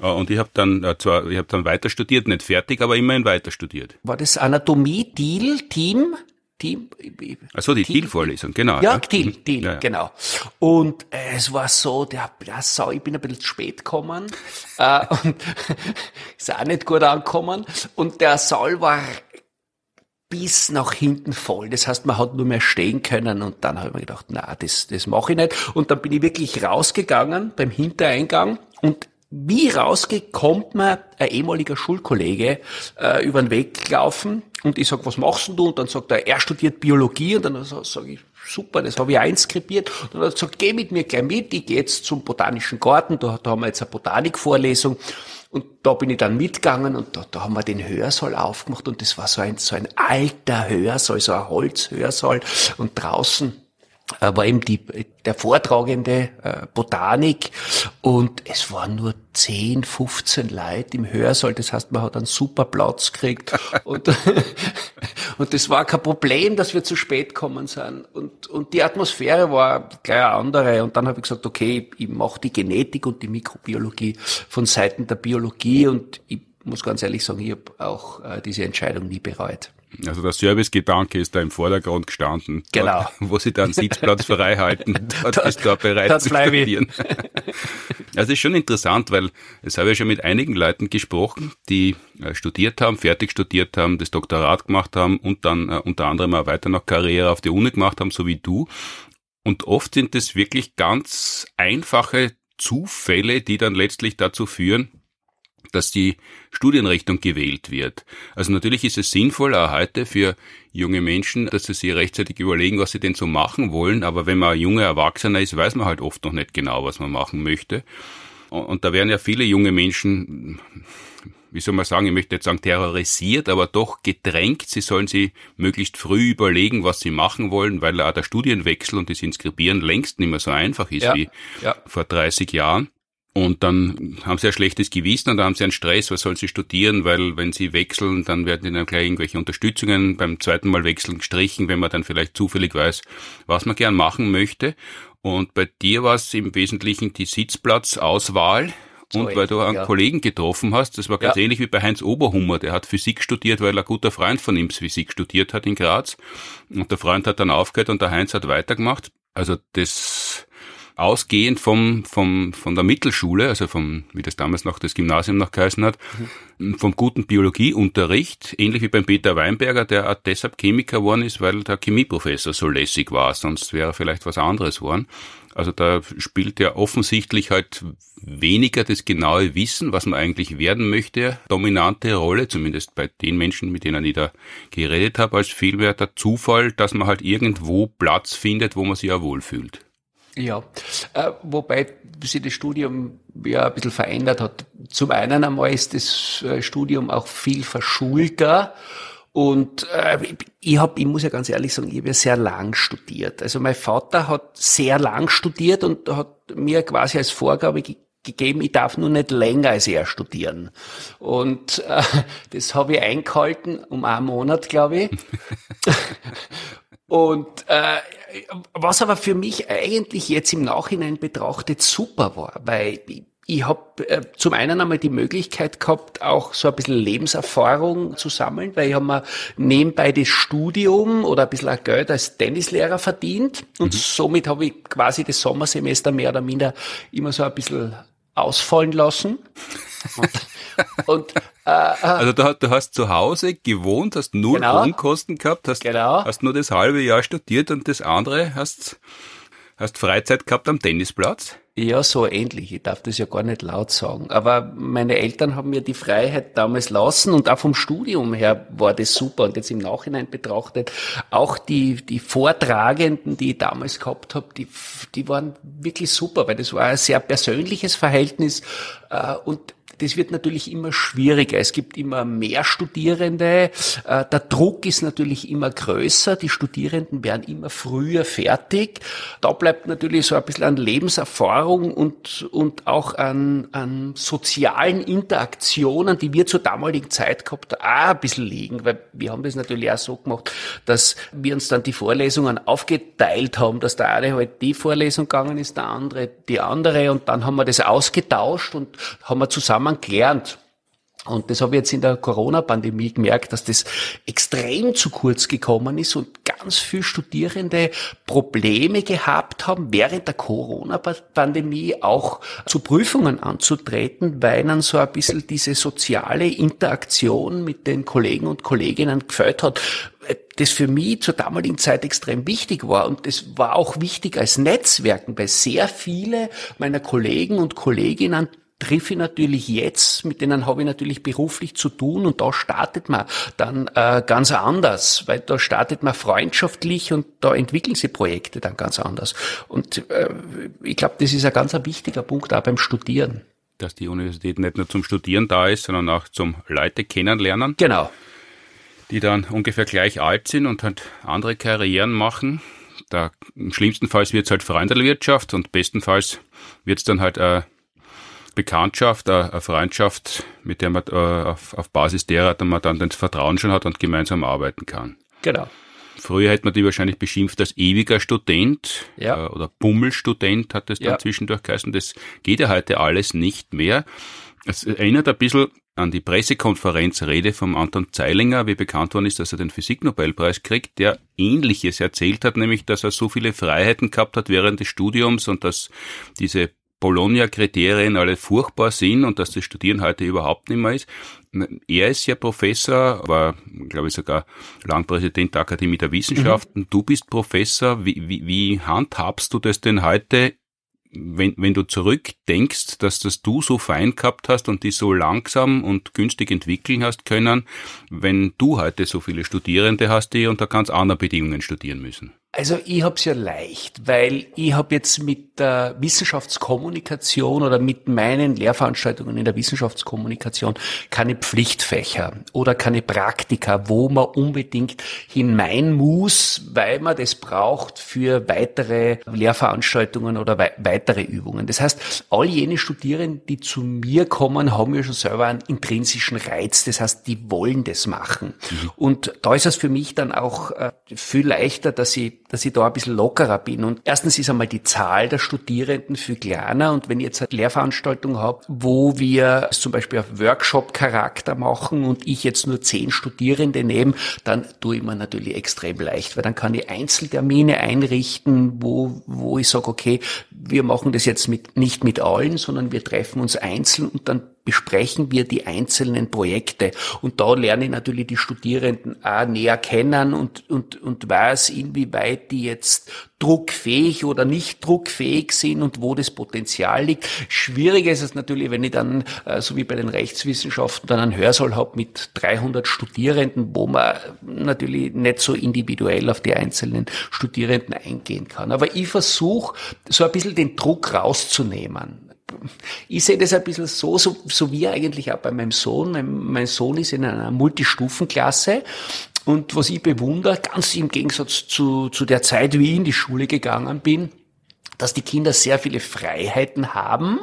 äh, und ich habe dann äh, zwar, ich habe dann weiter studiert, nicht fertig, aber immerhin weiter studiert. War das Anatomie-Deal-Team? Team. Achso, die Thiel-Vorlesung, genau. Ja, ja. Thiel, mhm. Thiel, ja, ja. genau. Und äh, es war so, der, der Sau, ich bin ein bisschen spät gekommen äh, [laughs] und ist auch nicht gut angekommen. Und der Saal war bis nach hinten voll. Das heißt, man hat nur mehr stehen können und dann habe ich mir gedacht, na, das, das mache ich nicht. Und dann bin ich wirklich rausgegangen beim Hintereingang und wie rausgeht, kommt mir ein ehemaliger Schulkollege äh, über den Weg gelaufen und ich sag, was machst denn du? Und dann sagt er, er studiert Biologie und dann sage ich, super, das habe ich einskribiert. Und dann hat er gesagt, geh mit mir gleich mit, ich gehe jetzt zum Botanischen Garten, da, da haben wir jetzt eine Botanikvorlesung. Und da bin ich dann mitgegangen und da, da haben wir den Hörsaal aufgemacht und das war so ein, so ein alter Hörsaal, so ein Holzhörsaal und draußen war eben die, der Vortragende äh, Botanik und es waren nur 10, 15 Leute im Hörsaal. Das heißt, man hat einen super Platz gekriegt [laughs] und, [laughs] und das war kein Problem, dass wir zu spät kommen sind. Und, und die Atmosphäre war gleich eine andere. Und dann habe ich gesagt, okay, ich mache die Genetik und die Mikrobiologie von Seiten der Biologie und ich muss ganz ehrlich sagen, ich habe auch äh, diese Entscheidung nie bereut. Also der Servicegedanke ist da im Vordergrund gestanden. Genau. Dort, [laughs] wo sie dann Sitzplatz [laughs] frei halten, dort, dort ist da bereit dort zu studieren. [laughs] Also ist schon interessant, weil es habe ich schon mit einigen Leuten gesprochen, die äh, studiert haben, fertig studiert haben, das Doktorat gemacht haben und dann äh, unter anderem auch weiter noch Karriere auf die Uni gemacht haben, so wie du. Und oft sind es wirklich ganz einfache Zufälle, die dann letztlich dazu führen, dass die Studienrichtung gewählt wird. Also natürlich ist es sinnvoll, auch heute für junge Menschen, dass sie sich rechtzeitig überlegen, was sie denn so machen wollen. Aber wenn man ein junger Erwachsener ist, weiß man halt oft noch nicht genau, was man machen möchte. Und da werden ja viele junge Menschen, wie soll man sagen, ich möchte jetzt sagen terrorisiert, aber doch gedrängt. Sie sollen sie möglichst früh überlegen, was sie machen wollen, weil auch der Studienwechsel und das Inskribieren längst nicht mehr so einfach ist ja, wie ja. vor 30 Jahren. Und dann haben sie ein schlechtes Gewissen und dann haben sie einen Stress, was sollen sie studieren, weil wenn sie wechseln, dann werden ihnen gleich irgendwelche Unterstützungen beim zweiten Mal wechseln gestrichen, wenn man dann vielleicht zufällig weiß, was man gern machen möchte. Und bei dir war es im Wesentlichen die Sitzplatzauswahl. Und so weil du einen ja. Kollegen getroffen hast, das war ganz ja. ähnlich wie bei Heinz Oberhummer, der hat Physik studiert, weil ein guter Freund von ihm Physik studiert hat in Graz. Und der Freund hat dann aufgehört und der Heinz hat weitergemacht. Also das ausgehend vom, vom, von der Mittelschule, also vom, wie das damals noch das Gymnasium noch geheißen hat, mhm. vom guten Biologieunterricht, ähnlich wie beim Peter Weinberger, der auch deshalb Chemiker geworden ist, weil der Chemieprofessor so lässig war, sonst wäre er vielleicht was anderes geworden. Also da spielt ja offensichtlich halt weniger das genaue Wissen, was man eigentlich werden möchte, dominante Rolle, zumindest bei den Menschen, mit denen ich da geredet habe, als vielmehr der Zufall, dass man halt irgendwo Platz findet, wo man sich ja wohlfühlt. Ja, äh, wobei sich das Studium ja ein bisschen verändert hat. Zum einen einmal ist das äh, Studium auch viel verschulter und äh, ich habe, ich muss ja ganz ehrlich sagen, ich habe ja sehr lang studiert. Also mein Vater hat sehr lang studiert und hat mir quasi als Vorgabe ge gegeben, ich darf nur nicht länger als er studieren. Und äh, [laughs] das habe ich eingehalten um einen Monat, glaube ich. [laughs] Und äh, was aber für mich eigentlich jetzt im Nachhinein betrachtet super war, weil ich habe äh, zum einen einmal die Möglichkeit gehabt, auch so ein bisschen Lebenserfahrung zu sammeln, weil ich habe mir nebenbei das Studium oder ein bisschen Geld als Tennislehrer verdient und mhm. somit habe ich quasi das Sommersemester mehr oder minder immer so ein bisschen ausfallen lassen. [laughs] Und, und also du, du, hast zu Hause gewohnt, hast null genau, Wohnkosten gehabt, hast, genau. hast nur das halbe Jahr studiert und das andere hast, hast Freizeit gehabt am Tennisplatz? Ja, so ähnlich. Ich darf das ja gar nicht laut sagen. Aber meine Eltern haben mir die Freiheit damals lassen und auch vom Studium her war das super. Und jetzt im Nachhinein betrachtet, auch die, die Vortragenden, die ich damals gehabt habe, die, die waren wirklich super, weil das war ein sehr persönliches Verhältnis. Äh, und das wird natürlich immer schwieriger. Es gibt immer mehr Studierende. Äh, der Druck ist natürlich immer größer. Die Studierenden werden immer früher fertig. Da bleibt natürlich so ein bisschen an Lebenserfahrung und, und auch an, an sozialen Interaktionen, die wir zur damaligen Zeit gehabt haben, auch ein bisschen liegen. Weil wir haben das natürlich auch so gemacht, dass wir uns dann die Vorlesungen aufgeteilt haben, dass der eine halt die Vorlesung gegangen ist, der andere die andere und dann haben wir das ausgetauscht und haben wir zusammen zusammen gelernt. Und das habe ich jetzt in der Corona-Pandemie gemerkt, dass das extrem zu kurz gekommen ist und ganz viele Studierende Probleme gehabt haben, während der Corona-Pandemie auch zu Prüfungen anzutreten, weil ihnen so ein bisschen diese soziale Interaktion mit den Kollegen und Kolleginnen gefällt hat, das für mich zur damaligen Zeit extrem wichtig war. Und das war auch wichtig als Netzwerken, weil sehr viele meiner Kollegen und Kolleginnen triff ich natürlich jetzt, mit denen habe ich natürlich beruflich zu tun und da startet man dann äh, ganz anders, weil da startet man freundschaftlich und da entwickeln sich Projekte dann ganz anders. Und äh, ich glaube, das ist ein ganz ein wichtiger Punkt auch beim Studieren. Dass die Universität nicht nur zum Studieren da ist, sondern auch zum Leute kennenlernen. Genau. Die dann ungefähr gleich alt sind und halt andere Karrieren machen. Da, Im schlimmsten Fall wird es halt Freundelwirtschaft und bestenfalls wird es dann halt eine Bekanntschaft, eine Freundschaft, mit der man äh, auf, auf Basis derer man dann das Vertrauen schon hat und gemeinsam arbeiten kann. Genau. Früher hätte man die wahrscheinlich beschimpft als ewiger Student ja. äh, oder Bummelstudent hat das dann ja. zwischendurch geheißen. Das geht ja heute alles nicht mehr. Es erinnert ein bisschen an die Pressekonferenzrede vom Anton Zeilinger, wie bekannt worden ist, dass er den Physiknobelpreis kriegt, der Ähnliches erzählt hat, nämlich, dass er so viele Freiheiten gehabt hat während des Studiums und dass diese Bologna-Kriterien alle furchtbar sind und dass das Studieren heute überhaupt nicht mehr ist. Er ist ja Professor, war, glaube ich, sogar lang Präsident der Akademie der Wissenschaften. Mhm. Du bist Professor. Wie, wie, wie handhabst du das denn heute wenn, wenn du zurückdenkst, dass das du so fein gehabt hast und die so langsam und günstig entwickeln hast können, wenn du heute so viele Studierende hast, die unter ganz anderen Bedingungen studieren müssen? Also ich habe es ja leicht, weil ich habe jetzt mit der Wissenschaftskommunikation oder mit meinen Lehrveranstaltungen in der Wissenschaftskommunikation keine Pflichtfächer oder keine Praktika, wo man unbedingt hinein muss, weil man das braucht für weitere Lehrveranstaltungen oder wei weitere Übungen. Das heißt, all jene Studierenden, die zu mir kommen, haben ja schon selber einen intrinsischen Reiz. Das heißt, die wollen das machen. Mhm. Und da ist es für mich dann auch äh, viel leichter, dass ich dass ich da ein bisschen lockerer bin. Und erstens ist einmal die Zahl der Studierenden viel kleiner. Und wenn ich jetzt eine Lehrveranstaltung habe, wo wir zum Beispiel auf Workshop-Charakter machen und ich jetzt nur zehn Studierende nehme, dann tue ich mir natürlich extrem leicht, weil dann kann ich Einzeltermine einrichten, wo, wo ich sage, okay, wir machen das jetzt mit, nicht mit allen, sondern wir treffen uns einzeln und dann besprechen wir die einzelnen Projekte. Und da lerne ich natürlich die Studierenden auch näher kennen und, und, und weiß, inwieweit die jetzt druckfähig oder nicht druckfähig sind und wo das Potenzial liegt. Schwieriger ist es natürlich, wenn ich dann, äh, so wie bei den Rechtswissenschaften, dann einen Hörsaal habe mit 300 Studierenden, wo man natürlich nicht so individuell auf die einzelnen Studierenden eingehen kann. Aber ich versuche, so ein bisschen den Druck rauszunehmen ich sehe das ein bisschen so, so, so wie eigentlich auch bei meinem Sohn. Mein, mein Sohn ist in einer Multistufenklasse und was ich bewundere, ganz im Gegensatz zu, zu der Zeit, wie ich in die Schule gegangen bin, dass die Kinder sehr viele Freiheiten haben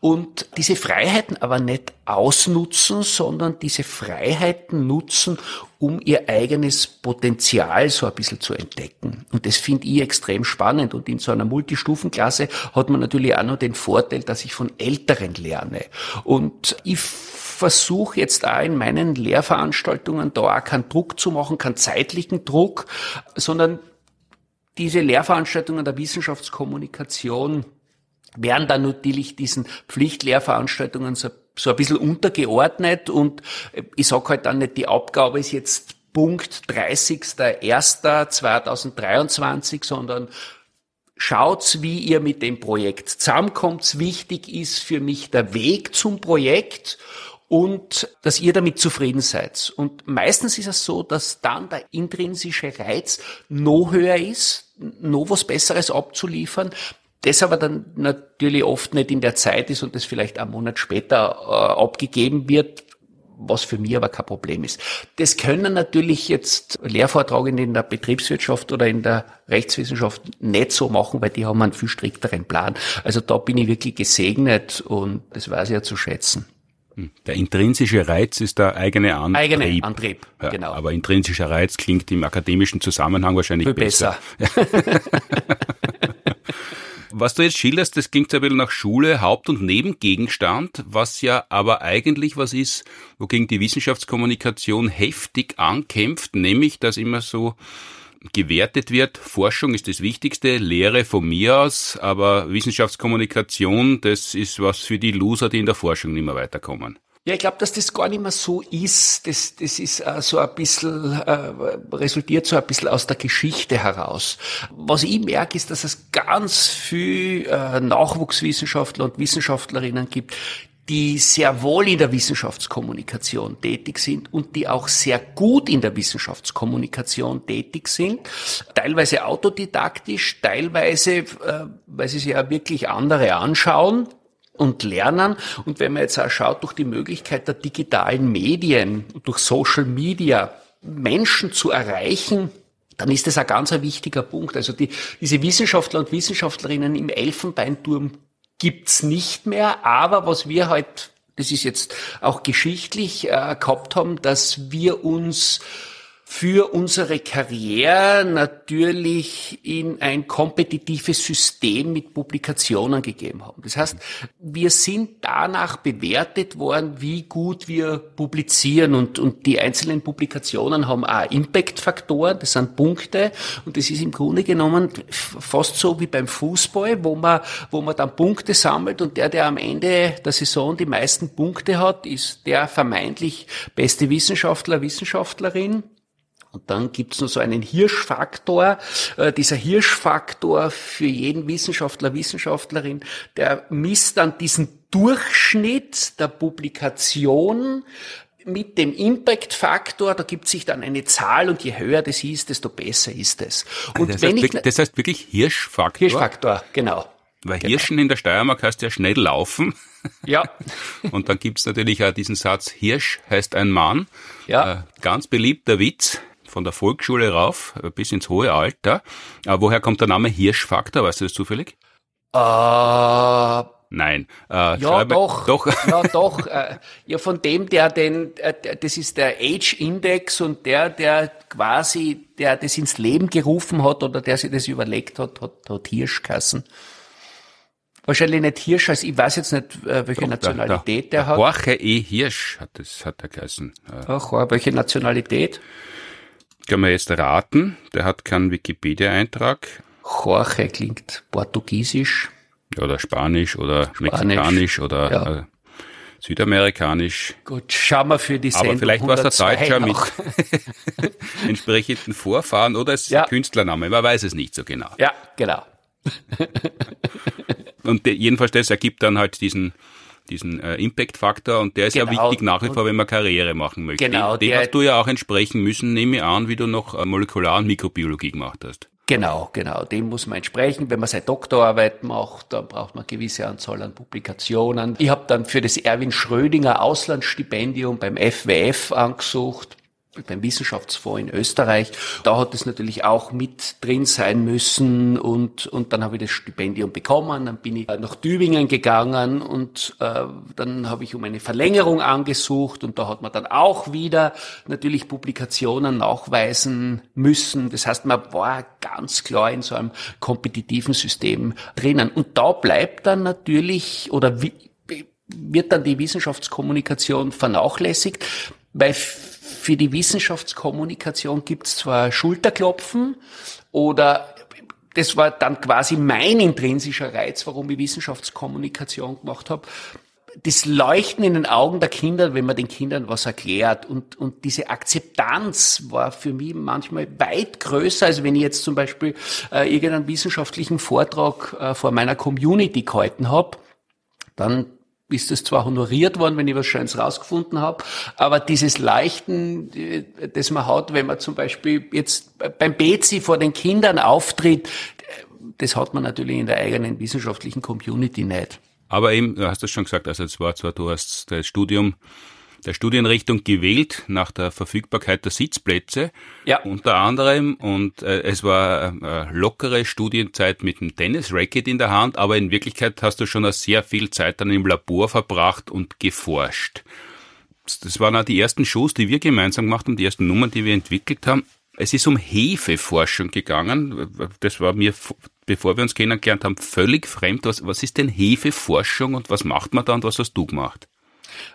und diese Freiheiten aber nicht ausnutzen, sondern diese Freiheiten nutzen, um ihr eigenes Potenzial so ein bisschen zu entdecken. Und das finde ich extrem spannend. Und in so einer Multistufenklasse hat man natürlich auch noch den Vorteil, dass ich von Älteren lerne. Und ich versuche jetzt auch in meinen Lehrveranstaltungen da auch keinen Druck zu machen, keinen zeitlichen Druck, sondern diese Lehrveranstaltungen der Wissenschaftskommunikation werden dann natürlich diesen Pflichtlehrveranstaltungen so, so ein bisschen untergeordnet und ich sage halt dann nicht, die Aufgabe ist jetzt Punkt 30.01.2023, sondern schaut's, wie ihr mit dem Projekt zusammenkommt. Wichtig ist für mich der Weg zum Projekt und dass ihr damit zufrieden seid. Und meistens ist es so, dass dann der intrinsische Reiz noch höher ist, noch was Besseres abzuliefern, das aber dann natürlich oft nicht in der Zeit ist und das vielleicht einen Monat später äh, abgegeben wird, was für mich aber kein Problem ist. Das können natürlich jetzt Lehrvortragende in der Betriebswirtschaft oder in der Rechtswissenschaft nicht so machen, weil die haben einen viel strikteren Plan. Also da bin ich wirklich gesegnet und das weiß ich ja zu schätzen. Hm. Der intrinsische Reiz ist der eigene Antrieb. Eigene Antrieb, ja, genau. Aber intrinsischer Reiz klingt im akademischen Zusammenhang wahrscheinlich Viel besser. besser. [laughs] Was du jetzt schilderst, das klingt ein bisschen nach Schule, Haupt- und Nebengegenstand, was ja aber eigentlich was ist, wogegen die Wissenschaftskommunikation heftig ankämpft, nämlich, dass immer so gewertet wird. Forschung ist das Wichtigste, Lehre von mir aus, aber Wissenschaftskommunikation, das ist was für die Loser, die in der Forschung nicht mehr weiterkommen. Ja, ich glaube, dass das gar nicht mehr so ist. Das, das ist äh, so ein bisschen, äh, resultiert so ein bisschen aus der Geschichte heraus. Was ich merke, ist, dass es ganz viel äh, Nachwuchswissenschaftler und Wissenschaftlerinnen gibt, die sehr wohl in der Wissenschaftskommunikation tätig sind und die auch sehr gut in der Wissenschaftskommunikation tätig sind, teilweise autodidaktisch, teilweise, äh, weil sie sich ja wirklich andere anschauen und lernen. Und wenn man jetzt auch schaut, durch die Möglichkeit der digitalen Medien, durch Social Media, Menschen zu erreichen, dann ist das ein ganz ein wichtiger Punkt. Also die, diese Wissenschaftler und Wissenschaftlerinnen im Elfenbeinturm gibt's nicht mehr, aber was wir halt, das ist jetzt auch geschichtlich äh, gehabt haben, dass wir uns für unsere Karriere natürlich in ein kompetitives System mit Publikationen gegeben haben. Das heißt, wir sind danach bewertet worden, wie gut wir publizieren und, und die einzelnen Publikationen haben auch Impact-Faktoren, das sind Punkte und das ist im Grunde genommen fast so wie beim Fußball, wo man, wo man dann Punkte sammelt und der, der am Ende der Saison die meisten Punkte hat, ist der vermeintlich beste Wissenschaftler, Wissenschaftlerin und dann gibt's noch so einen Hirschfaktor. Äh, dieser Hirschfaktor für jeden Wissenschaftler, Wissenschaftlerin, der misst dann diesen Durchschnitt der Publikation mit dem Impact-Faktor, da gibt sich dann eine Zahl und je höher das ist, desto besser ist es. Und das, wenn heißt, ich, das heißt wirklich Hirschfaktor? Hirschfaktor, genau. Weil genau. Hirschen in der Steiermark heißt ja schnell laufen. Ja. [laughs] und dann gibt's natürlich auch diesen Satz, Hirsch heißt ein Mann. Ja. Äh, ganz beliebter Witz von der Volksschule rauf äh, bis ins hohe Alter. Äh, woher kommt der Name Hirschfaktor? Weißt du das zufällig? Äh, Nein. Äh, ja, doch, doch. [laughs] Ja, [laughs] doch. Äh, ja, von dem, der den, äh, das ist der Age-Index und der, der quasi, der das ins Leben gerufen hat oder der sich das überlegt hat, hat, hat Hirschkassen. Wahrscheinlich nicht Hirsch, also ich weiß jetzt nicht, äh, welche Doch, Nationalität der, der, der hat. Jorge E. Hirsch hat das, hat er geheißen. Ach, welche Nationalität? Können wir jetzt raten? Der hat keinen Wikipedia-Eintrag. Jorge klingt portugiesisch. Oder Spanisch oder Spanisch, Mexikanisch oder ja. äh, Südamerikanisch. Gut, schauen wir für die Sendung Aber vielleicht war es ein Deutscher mit [laughs] entsprechenden Vorfahren oder es ist ja. ein Künstlername, man weiß es nicht so genau. Ja, genau. Und jedenfalls das ergibt dann halt diesen diesen äh, Impact-Faktor und der ist genau. ja wichtig nach wie vor, wenn man Karriere machen möchte. Genau. Dem hast du ja auch entsprechen müssen, nehme ich an, wie du noch äh, Molekular- und Mikrobiologie gemacht hast. Genau, genau. Dem muss man entsprechen. Wenn man seine Doktorarbeit macht, dann braucht man eine gewisse Anzahl an Publikationen. Ich habe dann für das Erwin Schrödinger Auslandsstipendium beim FWF angesucht beim Wissenschaftsfonds in Österreich. Da hat es natürlich auch mit drin sein müssen und, und dann habe ich das Stipendium bekommen. Dann bin ich nach Tübingen gegangen und äh, dann habe ich um eine Verlängerung angesucht und da hat man dann auch wieder natürlich Publikationen nachweisen müssen. Das heißt, man war ganz klar in so einem kompetitiven System drinnen. Und da bleibt dann natürlich oder wie, wird dann die Wissenschaftskommunikation vernachlässigt, weil für die Wissenschaftskommunikation gibt es zwar Schulterklopfen oder das war dann quasi mein intrinsischer Reiz, warum ich Wissenschaftskommunikation gemacht habe. Das Leuchten in den Augen der Kinder, wenn man den Kindern was erklärt und, und diese Akzeptanz war für mich manchmal weit größer, als wenn ich jetzt zum Beispiel äh, irgendeinen wissenschaftlichen Vortrag äh, vor meiner Community gehalten habe. Dann ist es zwar honoriert worden, wenn ich was Schönes rausgefunden habe, aber dieses Leichten, das man hat, wenn man zum Beispiel jetzt beim Bezi vor den Kindern auftritt, das hat man natürlich in der eigenen wissenschaftlichen Community nicht. Aber eben, du hast es schon gesagt, also es war zwar, du hast das Studium der Studienrichtung gewählt nach der Verfügbarkeit der Sitzplätze. Ja. Unter anderem. Und äh, es war äh, lockere Studienzeit mit einem Tennis-Racket in der Hand, aber in Wirklichkeit hast du schon sehr viel Zeit dann im Labor verbracht und geforscht. Das waren auch die ersten Shows, die wir gemeinsam gemacht haben, die ersten Nummern, die wir entwickelt haben. Es ist um Hefeforschung gegangen. Das war mir, bevor wir uns kennengelernt haben, völlig fremd. Was, was ist denn Hefeforschung und was macht man da und was hast du gemacht?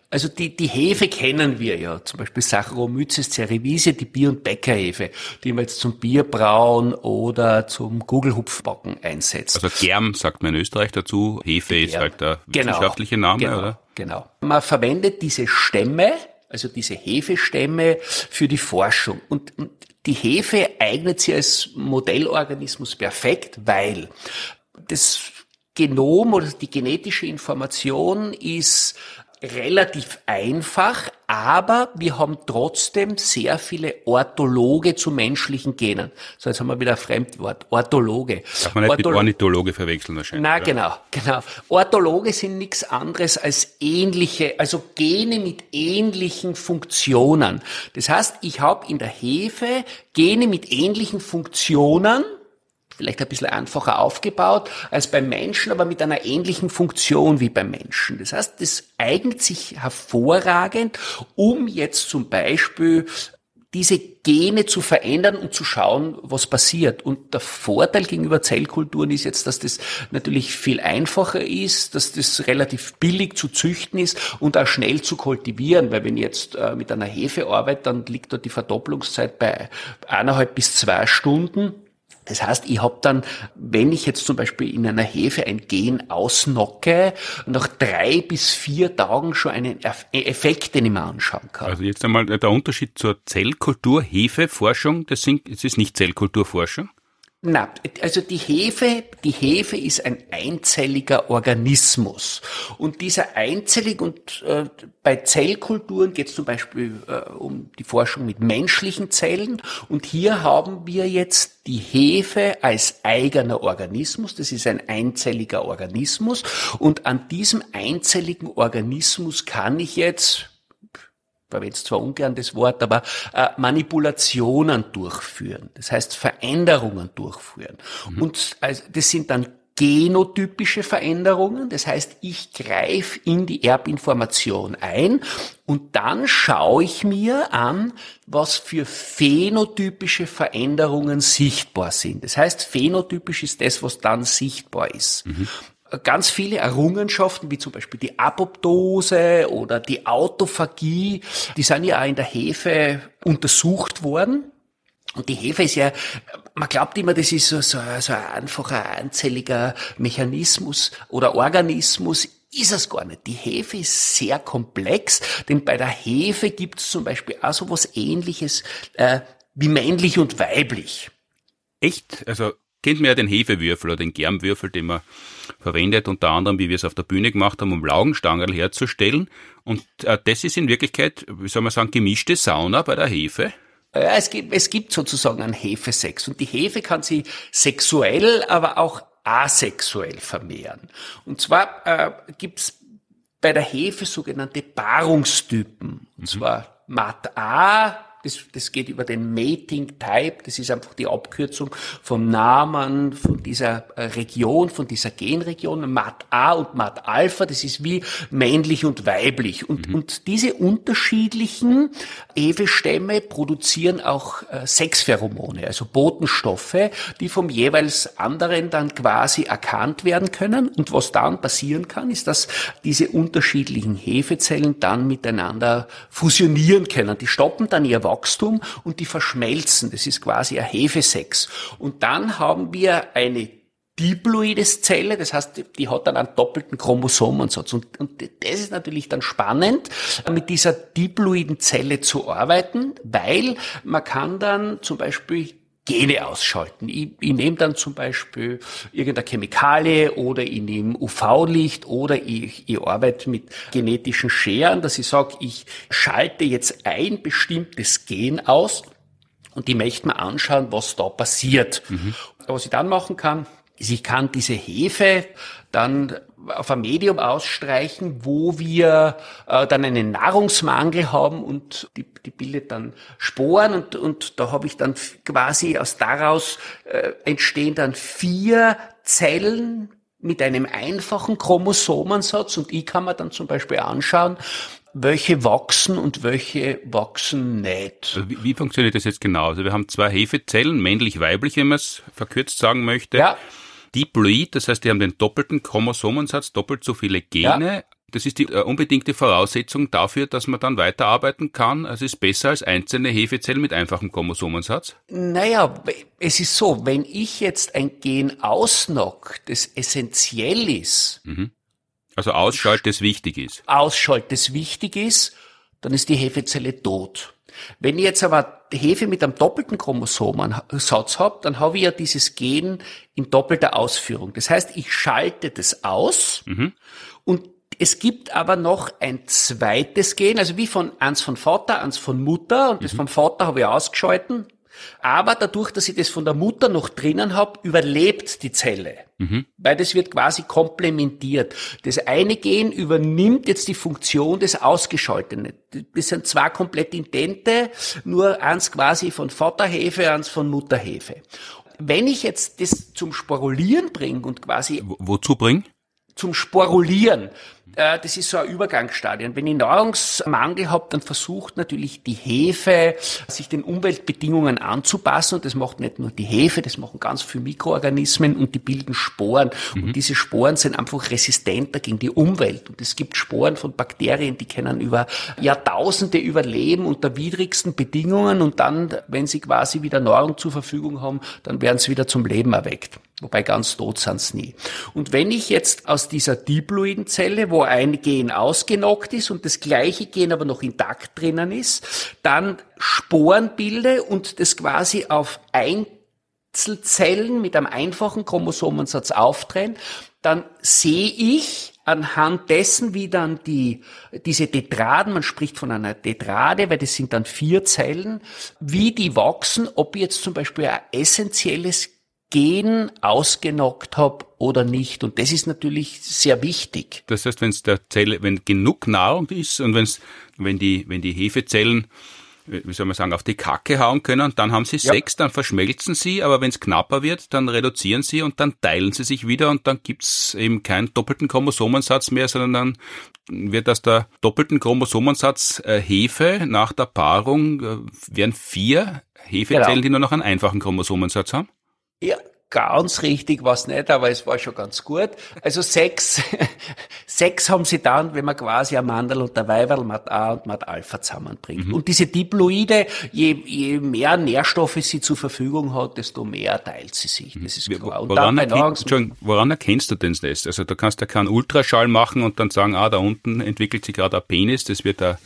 Also die, die Hefe kennen wir ja, zum Beispiel Saccharomyces cerevisiae, die Bier- und Bäckerhefe, die man jetzt zum Bierbrauen oder zum Gugelhupfbacken einsetzt. Also Germ sagt man in Österreich dazu, Hefe ist halt der genau, wissenschaftliche Name, genau, oder? Genau. Man verwendet diese Stämme, also diese Hefestämme für die Forschung. Und, und die Hefe eignet sich als Modellorganismus perfekt, weil das Genom oder die genetische Information ist relativ einfach, aber wir haben trotzdem sehr viele Orthologe zu menschlichen Genen. So, jetzt haben wir wieder ein Fremdwort. Orthologe. Darf man nicht Ortholo mit Ornithologe verwechseln wahrscheinlich. Na, genau, genau. Orthologe sind nichts anderes als ähnliche, also Gene mit ähnlichen Funktionen. Das heißt, ich habe in der Hefe Gene mit ähnlichen Funktionen, vielleicht ein bisschen einfacher aufgebaut als beim Menschen, aber mit einer ähnlichen Funktion wie beim Menschen. Das heißt, das eignet sich hervorragend, um jetzt zum Beispiel diese Gene zu verändern und zu schauen, was passiert. Und der Vorteil gegenüber Zellkulturen ist jetzt, dass das natürlich viel einfacher ist, dass das relativ billig zu züchten ist und auch schnell zu kultivieren, weil wenn ich jetzt äh, mit einer Hefe arbeite, dann liegt dort die Verdopplungszeit bei eineinhalb bis zwei Stunden das heißt, ich habe dann, wenn ich jetzt zum Beispiel in einer Hefe ein Gen ausnocke, nach drei bis vier Tagen schon einen Effekt, den ich mir anschauen kann. Also jetzt einmal der Unterschied zur Zellkultur, Hefeforschung, das, sind, das ist nicht Zellkulturforschung? Na, also die Hefe, die Hefe ist ein einzelliger Organismus. Und dieser einzellig und äh, bei Zellkulturen geht es zum Beispiel äh, um die Forschung mit menschlichen Zellen. Und hier haben wir jetzt die Hefe als eigener Organismus. Das ist ein einzelliger Organismus. Und an diesem einzelligen Organismus kann ich jetzt verwende zwar ungern das Wort, aber äh, Manipulationen durchführen. Das heißt Veränderungen durchführen. Mhm. Und also, das sind dann genotypische Veränderungen. Das heißt, ich greife in die Erbinformation ein und dann schaue ich mir an, was für phänotypische Veränderungen sichtbar sind. Das heißt, phänotypisch ist das, was dann sichtbar ist. Mhm ganz viele Errungenschaften, wie zum Beispiel die Apoptose oder die Autophagie, die sind ja auch in der Hefe untersucht worden. Und die Hefe ist ja, man glaubt immer, das ist so, so, so ein einfacher, einzelliger Mechanismus oder Organismus. Ist es gar nicht. Die Hefe ist sehr komplex, denn bei der Hefe gibt es zum Beispiel auch so was ähnliches äh, wie männlich und weiblich. Echt? Also kennt man ja den Hefewürfel oder den Germwürfel, den man verwendet, unter anderem, wie wir es auf der Bühne gemacht haben, um Laugenstangerl herzustellen. Und äh, das ist in Wirklichkeit, wie soll man sagen, gemischte Sauna bei der Hefe. Ja, es gibt, es gibt sozusagen einen Hefesex. Und die Hefe kann sie sexuell, aber auch asexuell vermehren. Und zwar äh, gibt's bei der Hefe sogenannte Paarungstypen. Und mhm. zwar MAT A, das, das geht über den Mating Type. Das ist einfach die Abkürzung vom Namen von dieser äh, Region, von dieser Genregion. MAT A und MAT Alpha. Das ist wie männlich und weiblich. Und, mhm. und diese unterschiedlichen Ewe-Stämme produzieren auch äh, Sexpheromone, also Botenstoffe, die vom jeweils anderen dann quasi erkannt werden können. Und was dann passieren kann, ist, dass diese unterschiedlichen Hefezellen dann miteinander fusionieren können. Die stoppen dann ihr Wachstum und die verschmelzen. Das ist quasi ein Hefesex. Und dann haben wir eine diploides Zelle, das heißt, die hat dann einen doppelten Chromosomensatz. Und, und das ist natürlich dann spannend, mit dieser diploiden Zelle zu arbeiten, weil man kann dann zum Beispiel Gene ausschalten. Ich, ich nehme dann zum Beispiel irgendeine Chemikalie oder ich nehme UV-Licht oder ich, ich arbeite mit genetischen Scheren, dass ich sage, ich schalte jetzt ein bestimmtes Gen aus und die möchte mir anschauen, was da passiert. Mhm. Was ich dann machen kann, ist, ich kann diese Hefe dann auf ein Medium ausstreichen, wo wir äh, dann einen Nahrungsmangel haben und die, die bildet dann Sporen und, und da habe ich dann quasi aus daraus äh, entstehen dann vier Zellen mit einem einfachen Chromosomensatz und ich kann mir dann zum Beispiel anschauen, welche wachsen und welche wachsen nicht. Also wie, wie, funktioniert das jetzt genau? Also wir haben zwei Hefezellen, männlich-weiblich, wenn man es verkürzt sagen möchte. Ja. Diploid, das heißt, die haben den doppelten Chromosomensatz, doppelt so viele Gene. Ja. Das ist die äh, unbedingte Voraussetzung dafür, dass man dann weiterarbeiten kann. Also es ist besser als einzelne Hefezellen mit einfachem Chromosomensatz? Naja, es ist so, wenn ich jetzt ein Gen ausnock, das essentiell ist. Mhm. Also ausschalt, das wichtig ist. Ausschalt, das wichtig ist, dann ist die Hefezelle tot. Wenn ich jetzt aber Hefe mit einem doppelten Chromosomensatz habe, dann habe ich ja dieses Gen in doppelter Ausführung. Das heißt, ich schalte das aus mhm. und Es gibt aber noch ein zweites Gen, also wie von eins von Vater, eins von Mutter und das mhm. vom Vater habe ich ausgeschalten. Aber dadurch, dass ich das von der Mutter noch drinnen habe, überlebt die Zelle. Mhm. Weil das wird quasi komplementiert. Das eine Gen übernimmt jetzt die Funktion des Ausgeschalteten. Das sind zwei komplett idente, nur eins quasi von Vaterhefe, eins von Mutterhefe. Wenn ich jetzt das zum Sporulieren bringe und quasi... Wozu bringe? Zum Sporulieren. Äh, das ist so ein Übergangsstadion. Wenn ich Nahrungsmangel habe, dann versucht natürlich die Hefe, sich den Umweltbedingungen anzupassen. Und das macht nicht nur die Hefe, das machen ganz viele Mikroorganismen und die bilden Sporen. Mhm. Und diese Sporen sind einfach resistenter gegen die Umwelt. Und es gibt Sporen von Bakterien, die können über Jahrtausende überleben unter widrigsten Bedingungen. Und dann, wenn sie quasi wieder Nahrung zur Verfügung haben, dann werden sie wieder zum Leben erweckt. Wobei ganz tot sind's nie. Und wenn ich jetzt aus dieser diploiden Zelle, wo ein Gen ausgenockt ist und das gleiche Gen aber noch intakt drinnen ist, dann Sporen bilde und das quasi auf Einzelzellen mit einem einfachen Chromosomensatz auftrennen, dann sehe ich anhand dessen, wie dann die, diese Tetraden, man spricht von einer Tetrade, weil das sind dann vier Zellen, wie die wachsen, ob jetzt zum Beispiel ein essentielles Gen ausgenockt habe oder nicht. Und das ist natürlich sehr wichtig. Das heißt, wenn es der Zelle, wenn genug Nahrung ist und wenn's, wenn die, wenn die Hefezellen wie soll man sagen, auf die Kacke hauen können, dann haben sie ja. Sex, dann verschmelzen sie, aber wenn es knapper wird, dann reduzieren sie und dann teilen sie sich wieder und dann gibt's eben keinen doppelten Chromosomensatz mehr, sondern dann wird aus der doppelten Chromosomensatz äh, Hefe nach der Paarung äh, werden vier Hefezellen, genau. die nur noch einen einfachen Chromosomensatz haben? Ja, ganz richtig war es nicht, aber es war schon ganz gut. Also sechs, [laughs] sechs haben sie dann, wenn man quasi ein Mandel und der Weiberl, Mat A und Mat Alpha zusammenbringt. Mhm. Und diese Diploide, je, je mehr Nährstoffe sie zur Verfügung hat, desto mehr teilt sie sich. Das ist klar. Und woran, erkennt, woran erkennst du denn das? Also da kannst du keinen Ultraschall machen und dann sagen, ah, da unten entwickelt sich gerade ein Penis, das wird ein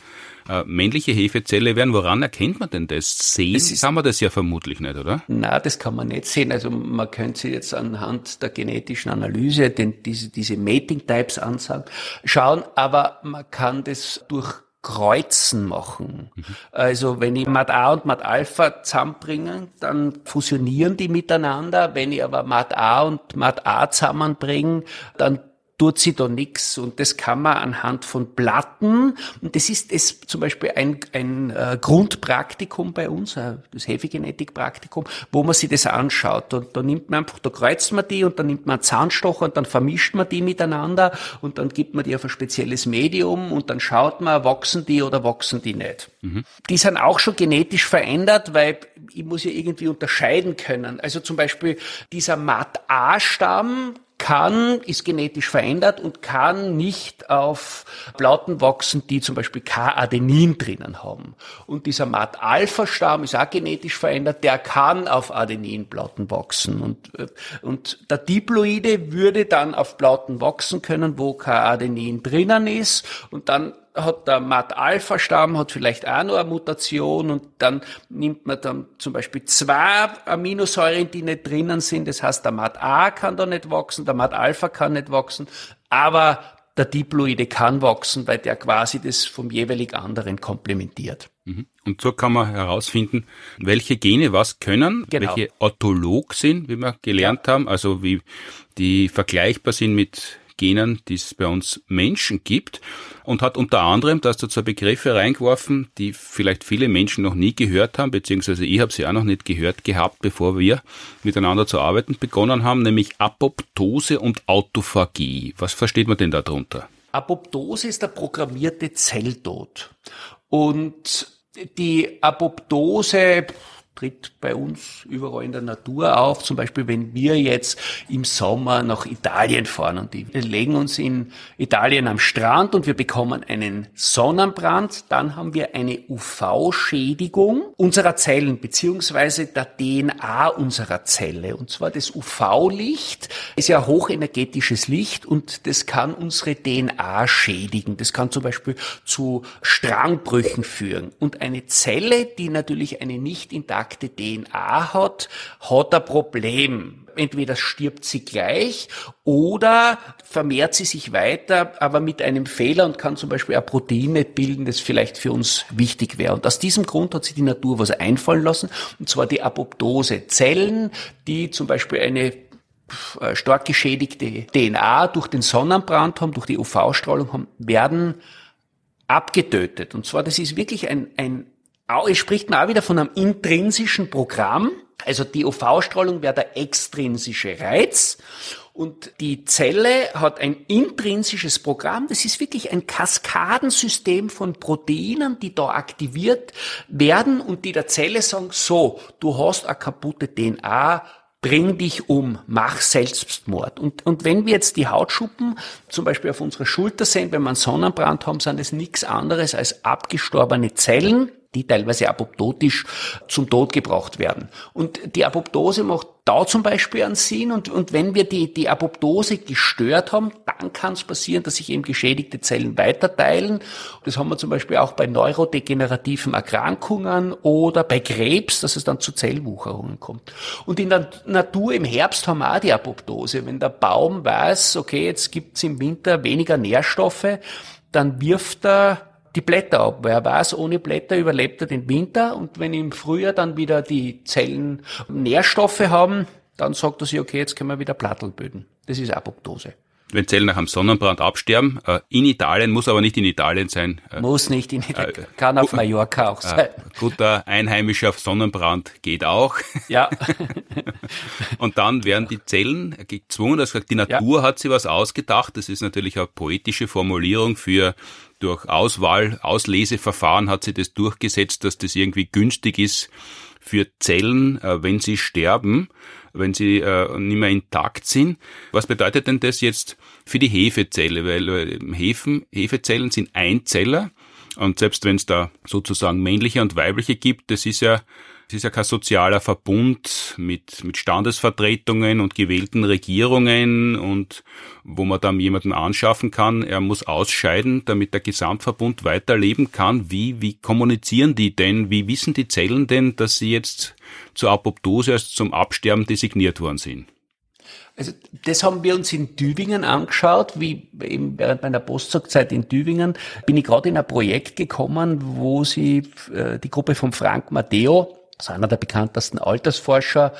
äh, männliche Hefezelle werden. Woran erkennt man denn das? Sehen das kann man das ja vermutlich nicht, oder? Na, das kann man nicht sehen. Also man könnte sich jetzt anhand der genetischen Analyse den, diese, diese Mating-Types ansagen, schauen, aber man kann das durch Kreuzen machen. Mhm. Also wenn ich Mat A und Mat Alpha zusammenbringe, dann fusionieren die miteinander. Wenn ich aber Mat A und Mat A zusammenbringe, dann tut sie da nichts. Und das kann man anhand von Platten, und das ist es zum Beispiel ein, ein äh, Grundpraktikum bei uns, äh, das Hefegenetikpraktikum, wo man sich das anschaut. Und da nimmt man einfach, da kreuzt man die und dann nimmt man einen Zahnstocher und dann vermischt man die miteinander und dann gibt man die auf ein spezielles Medium und dann schaut man, wachsen die oder wachsen die nicht. Mhm. Die sind auch schon genetisch verändert, weil ich muss ja irgendwie unterscheiden können. Also zum Beispiel dieser Mat-A-Stamm, kann, ist genetisch verändert und kann nicht auf Plauten wachsen, die zum Beispiel K-Adenin drinnen haben. Und dieser Mat-Alpha-Stamm ist auch genetisch verändert, der kann auf Adenin-Plauten wachsen. Und, äh, und der Diploide würde dann auf Plauten wachsen können, wo K-Adenin drinnen ist. Und dann hat der MAT-Alpha-Stamm hat vielleicht auch noch eine Mutation und dann nimmt man dann zum Beispiel zwei Aminosäuren, die nicht drinnen sind. Das heißt, der MAT-A kann da nicht wachsen, der MAT-Alpha kann nicht wachsen, aber der Diploide kann wachsen, weil der quasi das vom jeweilig anderen komplementiert. Mhm. Und so kann man herausfinden, welche Gene was können, genau. welche autolog sind, wie wir gelernt ja. haben, also wie die vergleichbar sind mit Genen, die es bei uns Menschen gibt und hat unter anderem, dass zwei Begriffe reingeworfen, die vielleicht viele Menschen noch nie gehört haben, beziehungsweise ich habe sie auch noch nicht gehört gehabt, bevor wir miteinander zu arbeiten begonnen haben, nämlich Apoptose und Autophagie. Was versteht man denn darunter? Apoptose ist der programmierte Zelltod. Und die Apoptose, tritt bei uns überall in der Natur auf. Zum Beispiel, wenn wir jetzt im Sommer nach Italien fahren und wir legen uns in Italien am Strand und wir bekommen einen Sonnenbrand, dann haben wir eine UV-Schädigung unserer Zellen beziehungsweise der DNA unserer Zelle. Und zwar das UV-Licht ist ja hochenergetisches Licht und das kann unsere DNA schädigen. Das kann zum Beispiel zu Strangbrüchen führen. Und eine Zelle, die natürlich eine nicht intakte intakte DNA hat, hat ein Problem. Entweder stirbt sie gleich oder vermehrt sie sich weiter, aber mit einem Fehler und kann zum Beispiel ein Protein nicht bilden, das vielleicht für uns wichtig wäre. Und aus diesem Grund hat sich die Natur was einfallen lassen, und zwar die Apoptose. Zellen, die zum Beispiel eine äh, stark geschädigte DNA durch den Sonnenbrand haben, durch die UV-Strahlung haben, werden abgetötet. Und zwar, das ist wirklich ein, ein es spricht man auch wieder von einem intrinsischen Programm. Also die UV-Strahlung wäre der extrinsische Reiz. Und die Zelle hat ein intrinsisches Programm. Das ist wirklich ein Kaskadensystem von Proteinen, die da aktiviert werden und die der Zelle sagen, so, du hast eine kaputte DNA, bring dich um, mach Selbstmord. Und, und wenn wir jetzt die Hautschuppen zum Beispiel auf unserer Schulter sehen, wenn wir einen Sonnenbrand haben, sind es nichts anderes als abgestorbene Zellen, die teilweise apoptotisch zum Tod gebracht werden. Und die Apoptose macht da zum Beispiel einen Sinn und, und wenn wir die, die Apoptose gestört haben, dann kann es passieren, dass sich eben geschädigte Zellen weiterteilen. Das haben wir zum Beispiel auch bei neurodegenerativen Erkrankungen oder bei Krebs, dass es dann zu Zellwucherungen kommt. Und in der Natur im Herbst haben wir auch die Apoptose. Wenn der Baum weiß, okay, jetzt gibt's im Winter weniger Nährstoffe, dann wirft er die Blätter ab. Wer weiß, ohne Blätter überlebt er den Winter und wenn im Frühjahr dann wieder die Zellen Nährstoffe haben, dann sagt er sich, okay, jetzt können wir wieder Plattel bilden. Das ist Apoptose wenn Zellen nach einem Sonnenbrand absterben. Äh, in Italien, muss aber nicht in Italien sein. Äh, muss nicht in Italien, äh, kann auf Mallorca auch sein. Guter einheimischer Sonnenbrand geht auch. Ja. [laughs] Und dann werden die Zellen gezwungen, also die Natur ja. hat sich was ausgedacht, das ist natürlich eine poetische Formulierung für durch Auswahl, Ausleseverfahren hat sie das durchgesetzt, dass das irgendwie günstig ist für Zellen, wenn sie sterben wenn sie äh, nicht mehr intakt sind. Was bedeutet denn das jetzt für die Hefezelle? Weil äh, Hefen, Hefezellen sind Einzeller und selbst wenn es da sozusagen männliche und weibliche gibt, das ist ja es ist ja kein sozialer Verbund mit, mit Standesvertretungen und gewählten Regierungen und wo man dann jemanden anschaffen kann. Er muss ausscheiden, damit der Gesamtverbund weiterleben kann. Wie, wie kommunizieren die denn? Wie wissen die Zellen denn, dass sie jetzt zur Apoptose, also zum Absterben designiert worden sind? Also das haben wir uns in Tübingen angeschaut, wie eben während meiner Postdoc-Zeit in Tübingen bin ich gerade in ein Projekt gekommen, wo sie äh, die Gruppe von Frank Matteo also einer der bekanntesten Altersforscher,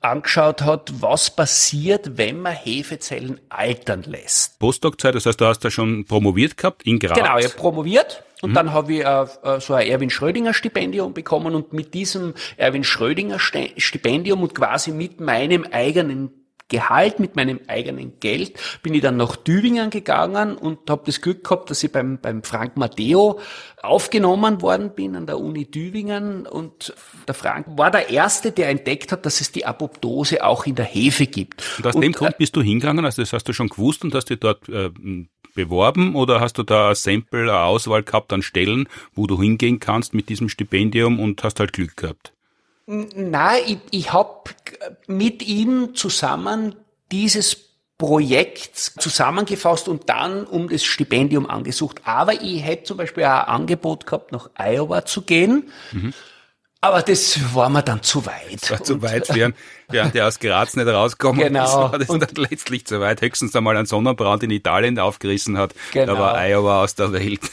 angeschaut hat, was passiert, wenn man Hefezellen altern lässt. Postdoc-Zeit, das heißt, du hast da schon promoviert gehabt in Graz? Genau, ich habe promoviert und mhm. dann habe ich äh, äh, so ein Erwin Schrödinger Stipendium bekommen und mit diesem Erwin Schrödinger Stipendium und quasi mit meinem eigenen Gehalt, mit meinem eigenen Geld, bin ich dann nach Tübingen gegangen und habe das Glück gehabt, dass ich beim, beim Frank Matteo aufgenommen worden bin an der Uni Tübingen und der Frank war der Erste, der entdeckt hat, dass es die Apoptose auch in der Hefe gibt. Und aus und, dem Grund äh, bist du hingegangen, also das hast du schon gewusst und hast dich dort äh, beworben oder hast du da ein Sample, eine Auswahl gehabt an Stellen, wo du hingehen kannst mit diesem Stipendium und hast halt Glück gehabt? Na, ich, ich habe mit ihm zusammen dieses Projekt zusammengefasst und dann um das Stipendium angesucht. Aber ich hätte zum Beispiel auch ein Angebot gehabt, nach Iowa zu gehen. Mhm. Aber das war mir dann zu weit. Das war zu weit für einen, der aus Graz nicht rausgekommen genau. ist, war das und dann letztlich zu weit. Höchstens einmal einen Sonnenbrand in Italien aufgerissen hat. Genau. Da war Iowa aus der Welt. [laughs]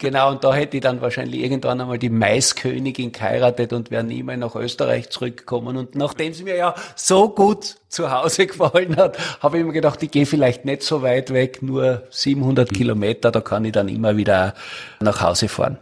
Genau, und da hätte ich dann wahrscheinlich irgendwann einmal die Maiskönigin geheiratet und wäre nie mehr nach Österreich zurückgekommen. Und nachdem es mir ja so gut zu Hause gefallen hat, habe ich mir gedacht, ich gehe vielleicht nicht so weit weg, nur 700 mhm. Kilometer, da kann ich dann immer wieder nach Hause fahren.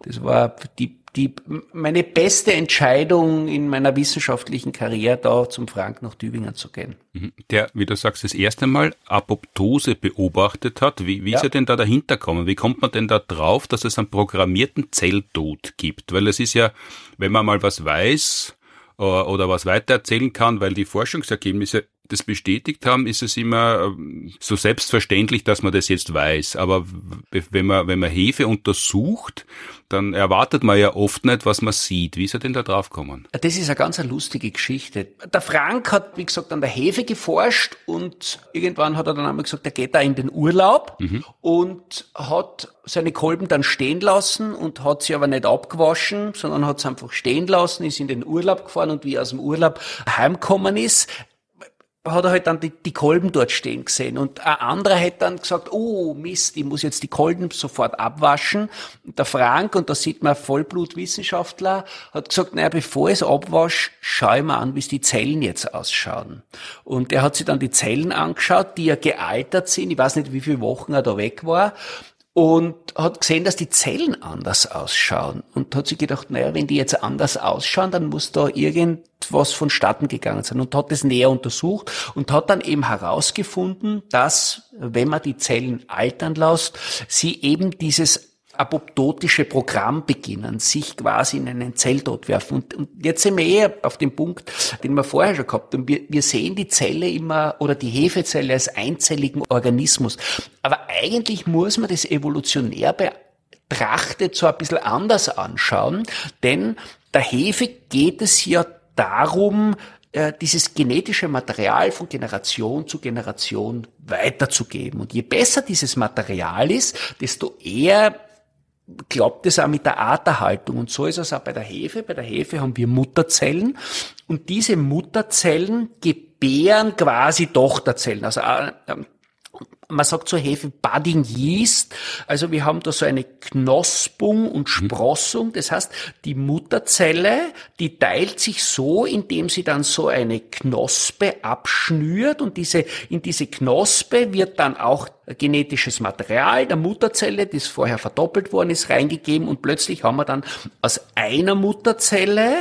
Das war die die, meine beste Entscheidung in meiner wissenschaftlichen Karriere, da zum Frank nach Tübingen zu gehen. Mhm. Der, wie du sagst, das erste Mal Apoptose beobachtet hat. Wie, wie ja. ist er denn da dahinter gekommen? Wie kommt man denn da drauf, dass es einen programmierten Zelltod gibt? Weil es ist ja, wenn man mal was weiß, äh, oder was weitererzählen kann, weil die Forschungsergebnisse das bestätigt haben, ist es immer ähm, so selbstverständlich, dass man das jetzt weiß. Aber wenn man, wenn man Hefe untersucht, dann erwartet man ja oft nicht, was man sieht. Wie ist er denn da drauf gekommen? Das ist eine ganz lustige Geschichte. Der Frank hat, wie gesagt, an der Hefe geforscht und irgendwann hat er dann einmal gesagt, er geht da in den Urlaub mhm. und hat seine Kolben dann stehen lassen und hat sie aber nicht abgewaschen, sondern hat sie einfach stehen lassen, ist in den Urlaub gefahren und wie er aus dem Urlaub heimgekommen ist, hat er halt dann die, die Kolben dort stehen gesehen. Und ein anderer hätte dann gesagt, oh Mist, ich muss jetzt die Kolben sofort abwaschen. Und der Frank, und da sieht man Vollblutwissenschaftler, hat gesagt, naja, bevor ich es abwasche, schaue ich mir an, wie die Zellen jetzt ausschauen. Und er hat sich dann die Zellen angeschaut, die ja gealtert sind. Ich weiß nicht, wie viele Wochen er da weg war und hat gesehen, dass die Zellen anders ausschauen und hat sich gedacht, naja, wenn die jetzt anders ausschauen, dann muss da irgendwas vonstatten gegangen sein und hat das näher untersucht und hat dann eben herausgefunden, dass, wenn man die Zellen altern lässt, sie eben dieses apoptotische Programm beginnen, sich quasi in einen Zelltod werfen. Und, und jetzt sind wir eher auf dem Punkt, den wir vorher schon gehabt haben. Wir, wir sehen die Zelle immer oder die Hefezelle als einzelligen Organismus. Aber eigentlich muss man das evolutionär betrachtet so ein bisschen anders anschauen, denn der Hefe geht es ja darum, äh, dieses genetische Material von Generation zu Generation weiterzugeben. Und je besser dieses Material ist, desto eher klappt es auch mit der Arterhaltung. Und so ist es auch bei der Hefe. Bei der Hefe haben wir Mutterzellen und diese Mutterzellen gebären quasi Tochterzellen. Also äh, man sagt zur Hefe Budding Yeast. Also wir haben da so eine Knospung und mhm. Sprossung. Das heißt, die Mutterzelle, die teilt sich so, indem sie dann so eine Knospe abschnürt und diese, in diese Knospe wird dann auch genetisches Material der Mutterzelle, das vorher verdoppelt worden ist, reingegeben und plötzlich haben wir dann aus einer Mutterzelle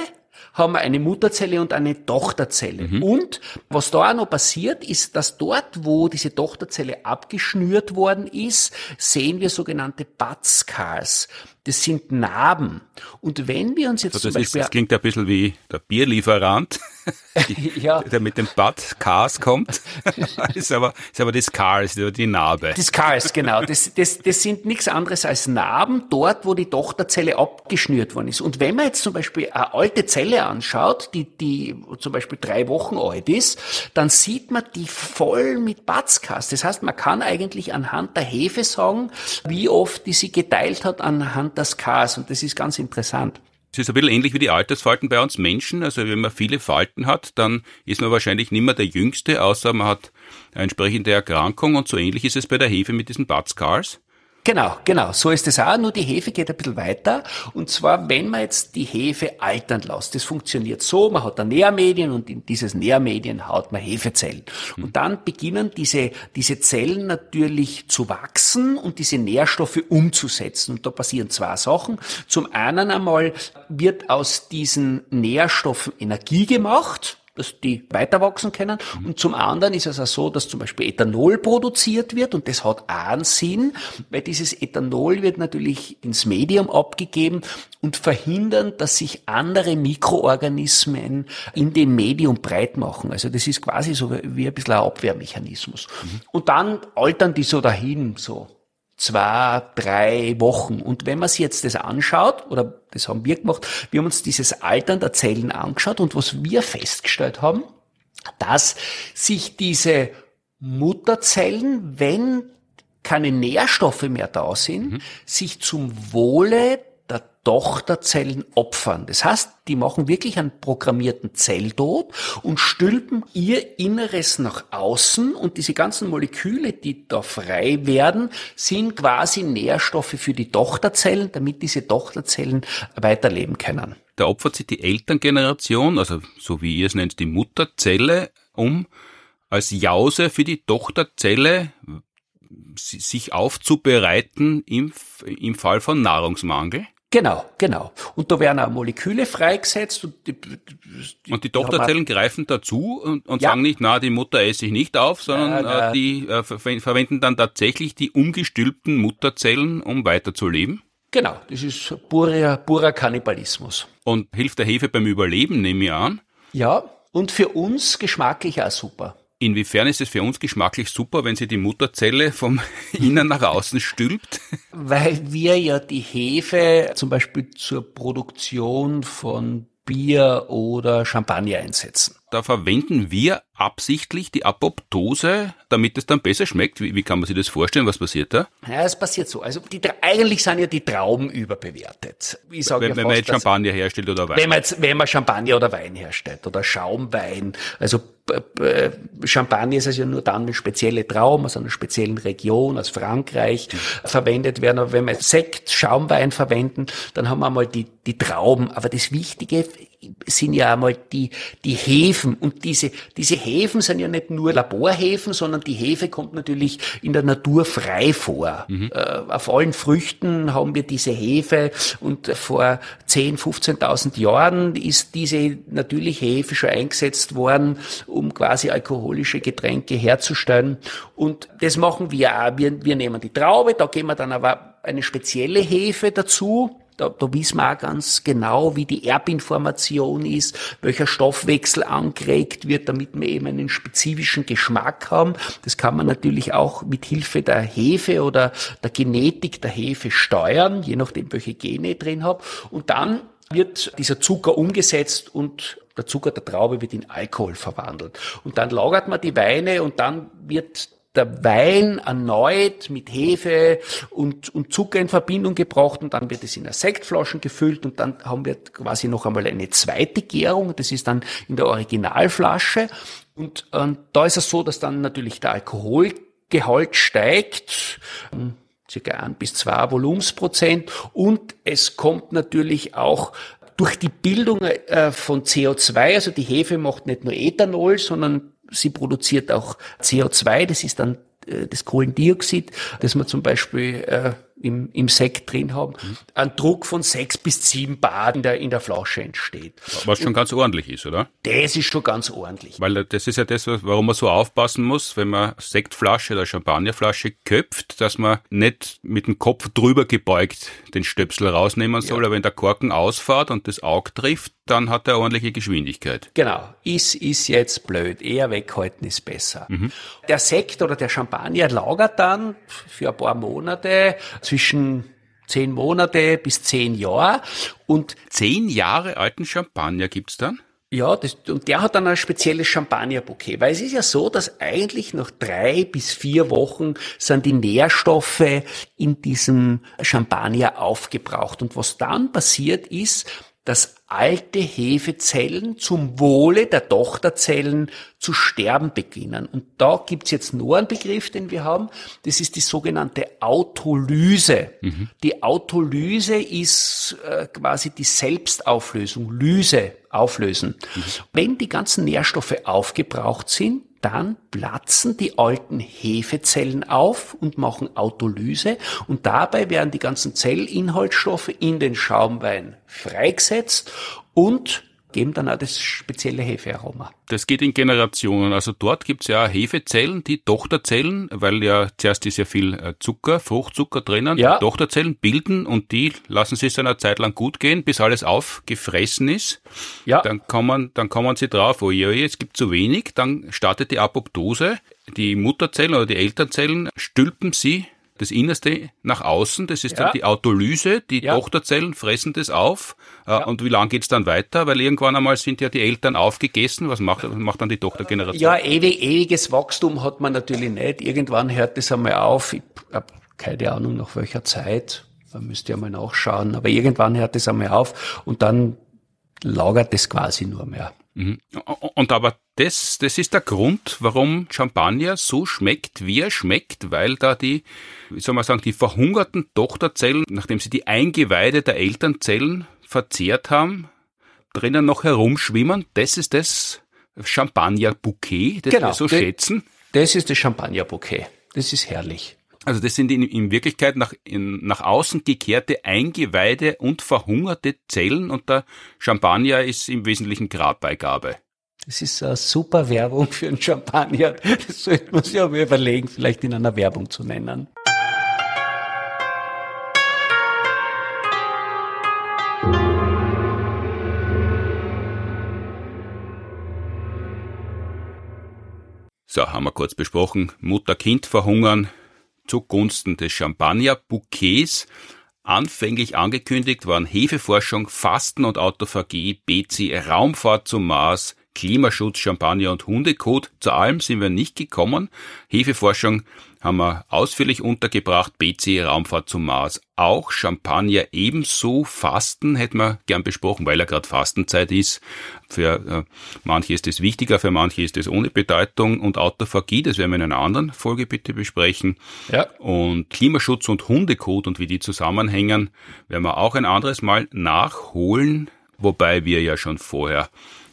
haben wir eine Mutterzelle und eine Tochterzelle. Mhm. Und was da auch noch passiert, ist, dass dort, wo diese Tochterzelle abgeschnürt worden ist, sehen wir sogenannte Budscars. Das sind Narben. Und wenn wir uns jetzt also das zum Beispiel... Ist, das klingt ein bisschen wie der Bierlieferant, [laughs] ja. der mit dem Bad Cars kommt. [laughs] ist, aber, ist aber das Cars, die Narbe. Das Cars, genau. Das, das, das sind nichts anderes als Narben dort, wo die Tochterzelle abgeschnürt worden ist. Und wenn man jetzt zum Beispiel eine alte Zelle anschaut, die, die zum Beispiel drei Wochen alt ist, dann sieht man die voll mit Batzkas. Das heißt, man kann eigentlich anhand der Hefe sagen, wie oft die sie geteilt hat anhand das Chaos und das ist ganz interessant. Es ist ein bisschen ähnlich wie die Altersfalten bei uns Menschen. Also wenn man viele Falten hat, dann ist man wahrscheinlich nicht mehr der Jüngste, außer man hat eine entsprechende Erkrankung und so ähnlich ist es bei der Hefe mit diesen Bud Scars. Genau, genau. So ist es auch. Nur die Hefe geht ein bisschen weiter. Und zwar, wenn man jetzt die Hefe altern lässt. Das funktioniert so. Man hat da Nährmedien und in dieses Nährmedien haut man Hefezellen. Und dann beginnen diese, diese Zellen natürlich zu wachsen und diese Nährstoffe umzusetzen. Und da passieren zwei Sachen. Zum einen einmal wird aus diesen Nährstoffen Energie gemacht dass die weiter wachsen können. Und zum anderen ist es auch so, dass zum Beispiel Ethanol produziert wird und das hat auch einen Sinn, weil dieses Ethanol wird natürlich ins Medium abgegeben und verhindern, dass sich andere Mikroorganismen in dem Medium breit machen. Also das ist quasi so wie ein bisschen ein Abwehrmechanismus. Mhm. Und dann altern die so dahin, so zwei, drei Wochen. Und wenn man sich jetzt das anschaut, oder das haben wir gemacht, wir haben uns dieses Altern der Zellen angeschaut und was wir festgestellt haben, dass sich diese Mutterzellen, wenn keine Nährstoffe mehr da sind, mhm. sich zum Wohle Tochterzellen opfern. Das heißt, die machen wirklich einen programmierten Zelltod und stülpen ihr Inneres nach außen und diese ganzen Moleküle, die da frei werden, sind quasi Nährstoffe für die Tochterzellen, damit diese Tochterzellen weiterleben können. Da opfert sich die Elterngeneration, also so wie ihr es nennt, die Mutterzelle, um als Jause für die Tochterzelle sich aufzubereiten im, im Fall von Nahrungsmangel? Genau, genau. Und da werden auch Moleküle freigesetzt. Und die, die, und die Tochterzellen greifen dazu und, und ja. sagen nicht, na, die Mutter esse ich nicht auf, sondern äh, äh, die äh, verwenden dann tatsächlich die umgestülpten Mutterzellen, um weiterzuleben. Genau, das ist purer, purer Kannibalismus. Und hilft der Hefe beim Überleben, nehme ich an? Ja, und für uns geschmacklich auch super. Inwiefern ist es für uns geschmacklich super, wenn sie die Mutterzelle vom [laughs] Innen nach außen stülpt? Weil wir ja die Hefe zum Beispiel zur Produktion von Bier oder Champagner einsetzen. Da verwenden wir absichtlich die Apoptose, damit es dann besser schmeckt. Wie, wie, kann man sich das vorstellen? Was passiert da? Ja, es passiert so. Also die, eigentlich sind ja die Trauben überbewertet. Ich sag wenn, ja wenn man jetzt Champagner herstellt oder Wein. Wenn man, jetzt, wenn man Champagner oder Wein herstellt oder Schaumwein. Also Champagner ist also nur dann eine spezielle Traum aus einer speziellen Region, aus Frankreich, mhm. verwendet werden. Aber wenn wir Sekt, Schaumwein verwenden, dann haben wir einmal die, die Trauben. Aber das Wichtige sind ja einmal die, die Hefen. Und diese, diese Hefen sind ja nicht nur Laborhefen, sondern die Hefe kommt natürlich in der Natur frei vor. Mhm. Äh, auf allen Früchten haben wir diese Hefe und vor 10, 15.000 Jahren ist diese natürliche Hefe schon eingesetzt worden, um quasi alkoholische Getränke herzustellen. Und das machen wir auch. Wir, wir nehmen die Traube, da geben wir dann aber eine spezielle Hefe dazu da, da wissen wir auch ganz genau, wie die Erbinformation ist, welcher Stoffwechsel angeregt wird, damit wir eben einen spezifischen Geschmack haben. Das kann man natürlich auch mit Hilfe der Hefe oder der Genetik der Hefe steuern, je nachdem, welche Gene ich drin habe. Und dann wird dieser Zucker umgesetzt und der Zucker der Traube wird in Alkohol verwandelt. Und dann lagert man die Weine und dann wird der Wein erneut mit Hefe und, und Zucker in Verbindung gebracht und dann wird es in eine Sektflaschen gefüllt und dann haben wir quasi noch einmal eine zweite Gärung, das ist dann in der Originalflasche. Und ähm, da ist es so, dass dann natürlich der Alkoholgehalt steigt, ähm, circa ein bis zwei Volumensprozent. Und es kommt natürlich auch durch die Bildung äh, von CO2, also die Hefe macht nicht nur Ethanol, sondern sie produziert auch CO2, das ist dann äh, das Kohlendioxid, das man zum Beispiel äh, im, im Sekt drin haben, mhm. ein Druck von sechs bis sieben Bar in der, in der Flasche entsteht. Was schon Und ganz ordentlich ist, oder? Das ist schon ganz ordentlich. Weil das ist ja das, warum man so aufpassen muss, wenn man Sektflasche oder Champagnerflasche köpft, dass man nicht mit dem Kopf drüber gebeugt den Stöpsel rausnehmen soll, ja. aber wenn der Korken ausfährt und das Auge trifft, dann hat er ordentliche Geschwindigkeit. Genau. Ist, ist jetzt blöd. Eher weghalten ist besser. Mhm. Der Sekt oder der Champagner lagert dann für ein paar Monate zwischen zehn Monate bis zehn Jahre. Und zehn Jahre alten Champagner gibt's dann? Ja, das, und der hat dann ein spezielles Champagnerbouquet, weil es ist ja so, dass eigentlich nach drei bis vier Wochen sind die Nährstoffe in diesem Champagner aufgebraucht. Und was dann passiert ist, dass alte Hefezellen zum Wohle der Tochterzellen zu sterben beginnen. Und da gibt's jetzt nur einen Begriff, den wir haben. Das ist die sogenannte Autolyse. Mhm. Die Autolyse ist äh, quasi die Selbstauflösung, Lyse, auflösen. Mhm. Wenn die ganzen Nährstoffe aufgebraucht sind, dann platzen die alten Hefezellen auf und machen Autolyse und dabei werden die ganzen Zellinhaltsstoffe in den Schaumwein freigesetzt und geben dann auch das spezielle Hefearoma. Das geht in Generationen. Also dort gibt's ja Hefezellen, die Tochterzellen, weil ja zuerst ist ja viel äh, Zucker, Fruchtzucker drinnen, ja. Tochterzellen bilden und die lassen sich dann eine Zeit lang gut gehen, bis alles aufgefressen ist. Ja. Dann kommen, dann kommen sie drauf, oh je, es gibt zu wenig, dann startet die Apoptose. Die Mutterzellen oder die Elternzellen stülpen sie das Innerste nach außen, das ist ja. dann die Autolyse, die ja. Tochterzellen fressen das auf. Äh, ja. Und wie lang geht's dann weiter? Weil irgendwann einmal sind ja die Eltern aufgegessen. Was macht, was macht dann die Tochtergeneration? Ja, ewig, ewiges Wachstum hat man natürlich nicht. Irgendwann hört das einmal auf. Ich habe keine Ahnung, nach welcher Zeit. Da müsst ihr mal nachschauen. Aber irgendwann hört das einmal auf und dann lagert es quasi nur mehr. Mhm. Und aber das, das ist der Grund, warum Champagner so schmeckt, wie er schmeckt, weil da die, wie soll man sagen, die verhungerten Tochterzellen, nachdem sie die Eingeweide der Elternzellen verzehrt haben, drinnen noch herumschwimmen. Das ist das Champagner-Bouquet, das genau, wir so schätzen. Das ist das Champagner-Bouquet. Das ist herrlich. Also das sind in, in Wirklichkeit nach, in, nach außen gekehrte Eingeweide und verhungerte Zellen und der Champagner ist im Wesentlichen Grabbeigabe. Das ist eine super Werbung für einen Champagner. Das sollte man sich aber überlegen, vielleicht in einer Werbung zu nennen. So, haben wir kurz besprochen. Mutter-Kind verhungern zugunsten des Champagner-Bouquets. Anfänglich angekündigt waren Hefeforschung, Fasten und Autophagie, BC, Raumfahrt zum Mars, Klimaschutz, Champagner und Hundekot. Zu allem sind wir nicht gekommen. Hefeforschung haben wir ausführlich untergebracht. BC, Raumfahrt zum Mars auch. Champagner ebenso. Fasten hätten wir gern besprochen, weil ja gerade Fastenzeit ist. Für äh, manche ist es wichtiger, für manche ist es ohne Bedeutung. Und Autophagie, das werden wir in einer anderen Folge bitte besprechen. Ja. Und Klimaschutz und Hundekot und wie die zusammenhängen, werden wir auch ein anderes Mal nachholen. Wobei wir ja schon vorher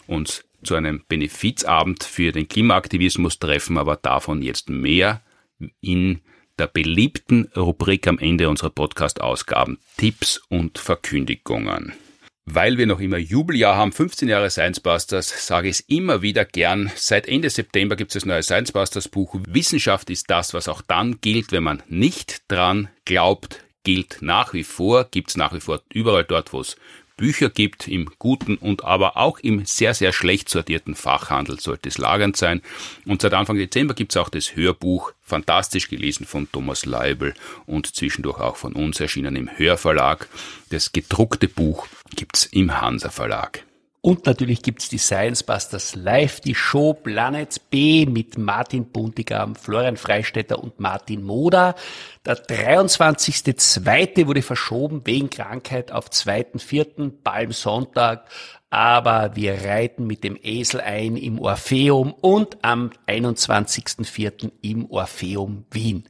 uns zu einem Benefizabend für den Klimaaktivismus treffen, aber davon jetzt mehr in der beliebten Rubrik am Ende unserer Podcast-Ausgaben Tipps und Verkündigungen. Weil wir noch immer Jubeljahr haben, 15 Jahre Science Busters, sage ich es immer wieder gern. Seit Ende September gibt es das neue Science Busters Buch. Wissenschaft ist das, was auch dann gilt, wenn man nicht dran glaubt, gilt nach wie vor, gibt es nach wie vor überall dort, wo es Bücher gibt, im guten und aber auch im sehr, sehr schlecht sortierten Fachhandel sollte es lagernd sein. Und seit Anfang Dezember gibt es auch das Hörbuch, fantastisch gelesen von Thomas Leibel und zwischendurch auch von uns erschienen im Hörverlag. Das gedruckte Buch gibt es im Hansa Verlag. Und natürlich gibt's die Science Busters Live, die Show Planet B mit Martin Buntigam, Florian Freistetter und Martin Moda. Der 23.2. wurde verschoben wegen Krankheit auf 2.4. Palmsonntag. Aber wir reiten mit dem Esel ein im Orpheum und am 21.4. im Orpheum Wien.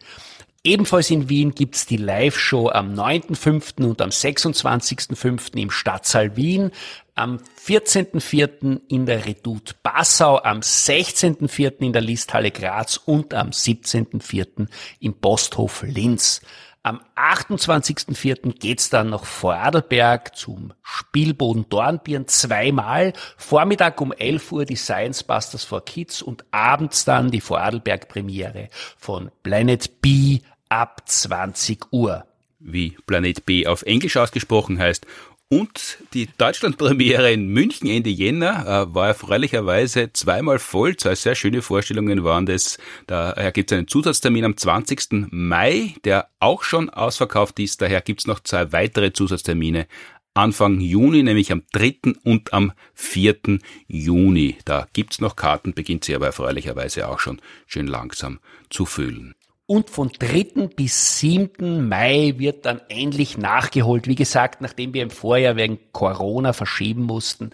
Ebenfalls in Wien gibt's die Live-Show am 9.5. und am 26.5. im Stadtsaal Wien, am 14.4. in der Redoute Passau, am 16.4. in der Listhalle Graz und am 17.4. im Posthof Linz. Am 28.04. geht's dann nach Vorarlberg zum Spielboden Dornbirn zweimal. Vormittag um 11 Uhr die Science Busters for Kids und abends dann die Vorarlberg Premiere von Planet B ab 20 Uhr. Wie Planet B auf Englisch ausgesprochen heißt. Und die Deutschlandpremiere in München Ende Jänner äh, war erfreulicherweise zweimal voll. Zwei sehr schöne Vorstellungen waren das. Daher gibt es einen Zusatztermin am 20. Mai, der auch schon ausverkauft ist. Daher gibt es noch zwei weitere Zusatztermine Anfang Juni, nämlich am 3. und am 4. Juni. Da gibt's noch Karten, beginnt sie aber erfreulicherweise auch schon schön langsam zu füllen. Und von 3. bis 7. Mai wird dann endlich nachgeholt. Wie gesagt, nachdem wir im Vorjahr wegen Corona verschieben mussten,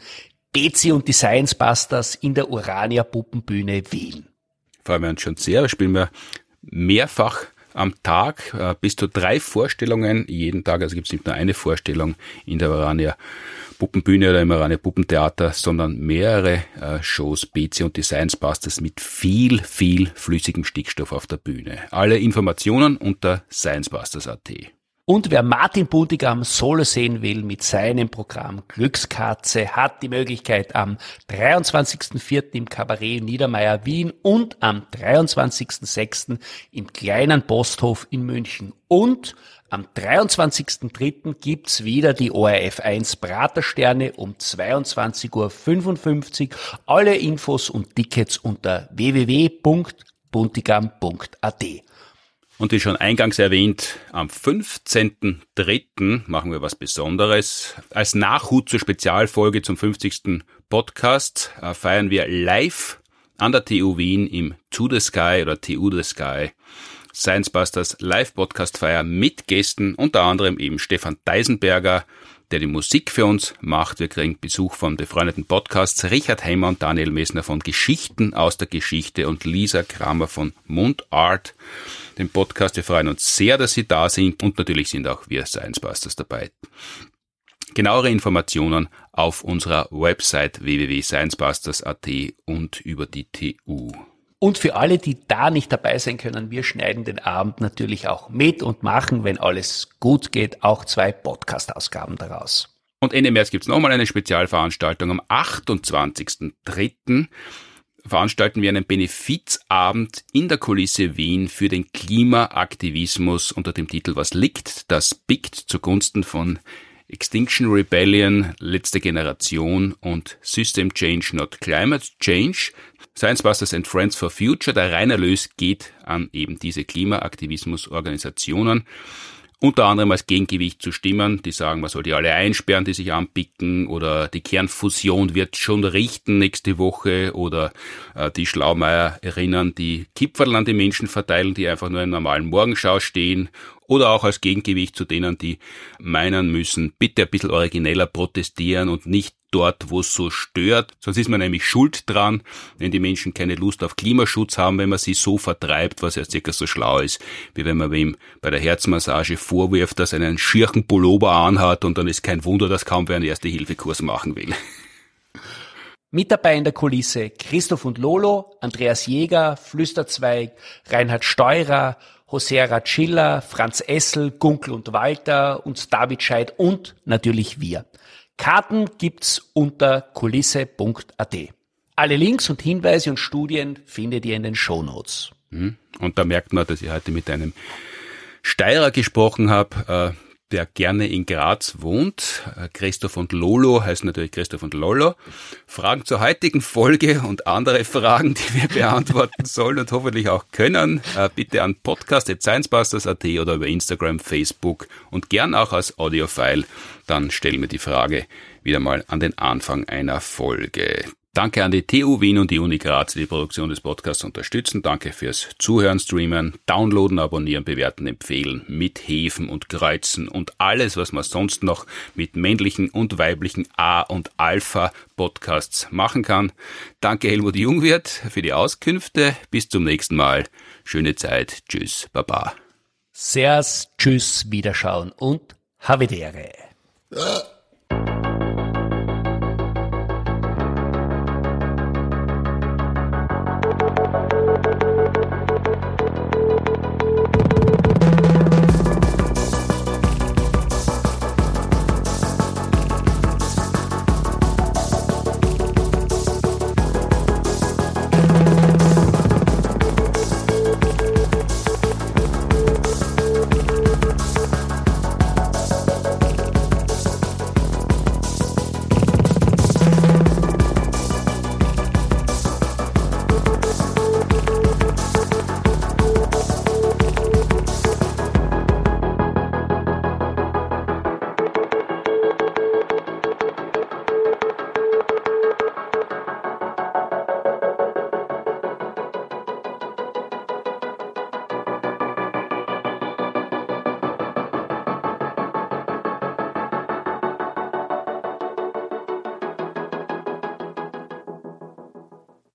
Bezi und die Science Busters in der Urania Puppenbühne Wien. Freuen wir uns schon sehr. Da spielen wir mehrfach am Tag äh, bis zu drei Vorstellungen jeden Tag. Also gibt es nicht nur eine Vorstellung in der Urania Puppenbühne oder immer eine Puppentheater, sondern mehrere äh, Shows, BC und die Science Busters mit viel, viel flüssigem Stickstoff auf der Bühne. Alle Informationen unter sciencebusters.at. Und wer Martin Buntigam solo sehen will mit seinem Programm Glückskatze, hat die Möglichkeit am 23.04. im Kabarett Niedermeyer Wien und am 23.06. im kleinen Posthof in München. Und am 23.03. gibt's wieder die ORF 1 Pratersterne um 22.55 Uhr. Alle Infos und Tickets unter www.buntigam.at. Und wie schon eingangs erwähnt, am 15.03. machen wir was Besonderes. Als Nachhut zur Spezialfolge zum 50. Podcast äh, feiern wir live an der TU Wien im To the Sky oder TU the Sky Science Busters Live-Podcast-Feier mit Gästen, unter anderem eben Stefan Deisenberger, der die Musik für uns macht. Wir kriegen Besuch von befreundeten Podcasts Richard Heimer und Daniel Messner von Geschichten aus der Geschichte und Lisa Kramer von Mundart, dem Podcast. Wir freuen uns sehr, dass Sie da sind und natürlich sind auch wir Science dabei. Genauere Informationen auf unserer Website www.sciencebusters.at und über die TU. Und für alle, die da nicht dabei sein können, wir schneiden den Abend natürlich auch mit und machen, wenn alles gut geht, auch zwei Podcast-Ausgaben daraus. Und Ende März gibt's nochmal eine Spezialveranstaltung. Am 28.03. veranstalten wir einen Benefizabend in der Kulisse Wien für den Klimaaktivismus unter dem Titel Was liegt, das biegt zugunsten von Extinction Rebellion, letzte Generation und System Change, not Climate Change. Science Busters and Friends for Future. Der Reinerlös geht an eben diese Klimaaktivismusorganisationen unter anderem als Gegengewicht zu Stimmen, die sagen, man soll die alle einsperren, die sich anpicken, oder die Kernfusion wird schon richten nächste Woche, oder äh, die Schlaumeier erinnern, die Kipferl an die Menschen verteilen, die einfach nur in normalen Morgenschau stehen, oder auch als Gegengewicht zu denen, die meinen müssen, bitte ein bisschen origineller protestieren und nicht dort, wo es so stört. Sonst ist man nämlich schuld dran, wenn die Menschen keine Lust auf Klimaschutz haben, wenn man sie so vertreibt, was ja circa so schlau ist, wie wenn man wem bei der Herzmassage vorwirft, dass er einen schirchen Pullover anhat und dann ist kein Wunder, dass kaum wer einen Erste-Hilfe-Kurs machen will. Mit dabei in der Kulisse Christoph und Lolo, Andreas Jäger, Flüsterzweig, Reinhard Steurer, Hosea Schiller, Franz Essel, Gunkel und Walter, und David Scheid und natürlich wir. Karten gibt's unter kulisse.at. Alle Links und Hinweise und Studien findet ihr in den Shownotes. Hm. Und da merkt man, dass ich heute mit einem Steirer gesprochen habe. Der gerne in Graz wohnt. Christoph und Lolo heißt natürlich Christoph und Lolo. Fragen zur heutigen Folge und andere Fragen, die wir beantworten [laughs] sollen und hoffentlich auch können, äh, bitte an podcast.sciencebusters.at oder über Instagram, Facebook und gern auch als Audiofile. Dann stellen wir die Frage wieder mal an den Anfang einer Folge. Danke an die TU Wien und die Uni Graz, die die Produktion des Podcasts unterstützen. Danke fürs Zuhören, Streamen, Downloaden, Abonnieren, Bewerten, Empfehlen, Mithäfen und Kreuzen und alles, was man sonst noch mit männlichen und weiblichen A- und Alpha-Podcasts machen kann. Danke Helmut Jungwirth für die Auskünfte. Bis zum nächsten Mal. Schöne Zeit. Tschüss. Baba. Servus, tschüss, Wiederschauen und Havidere.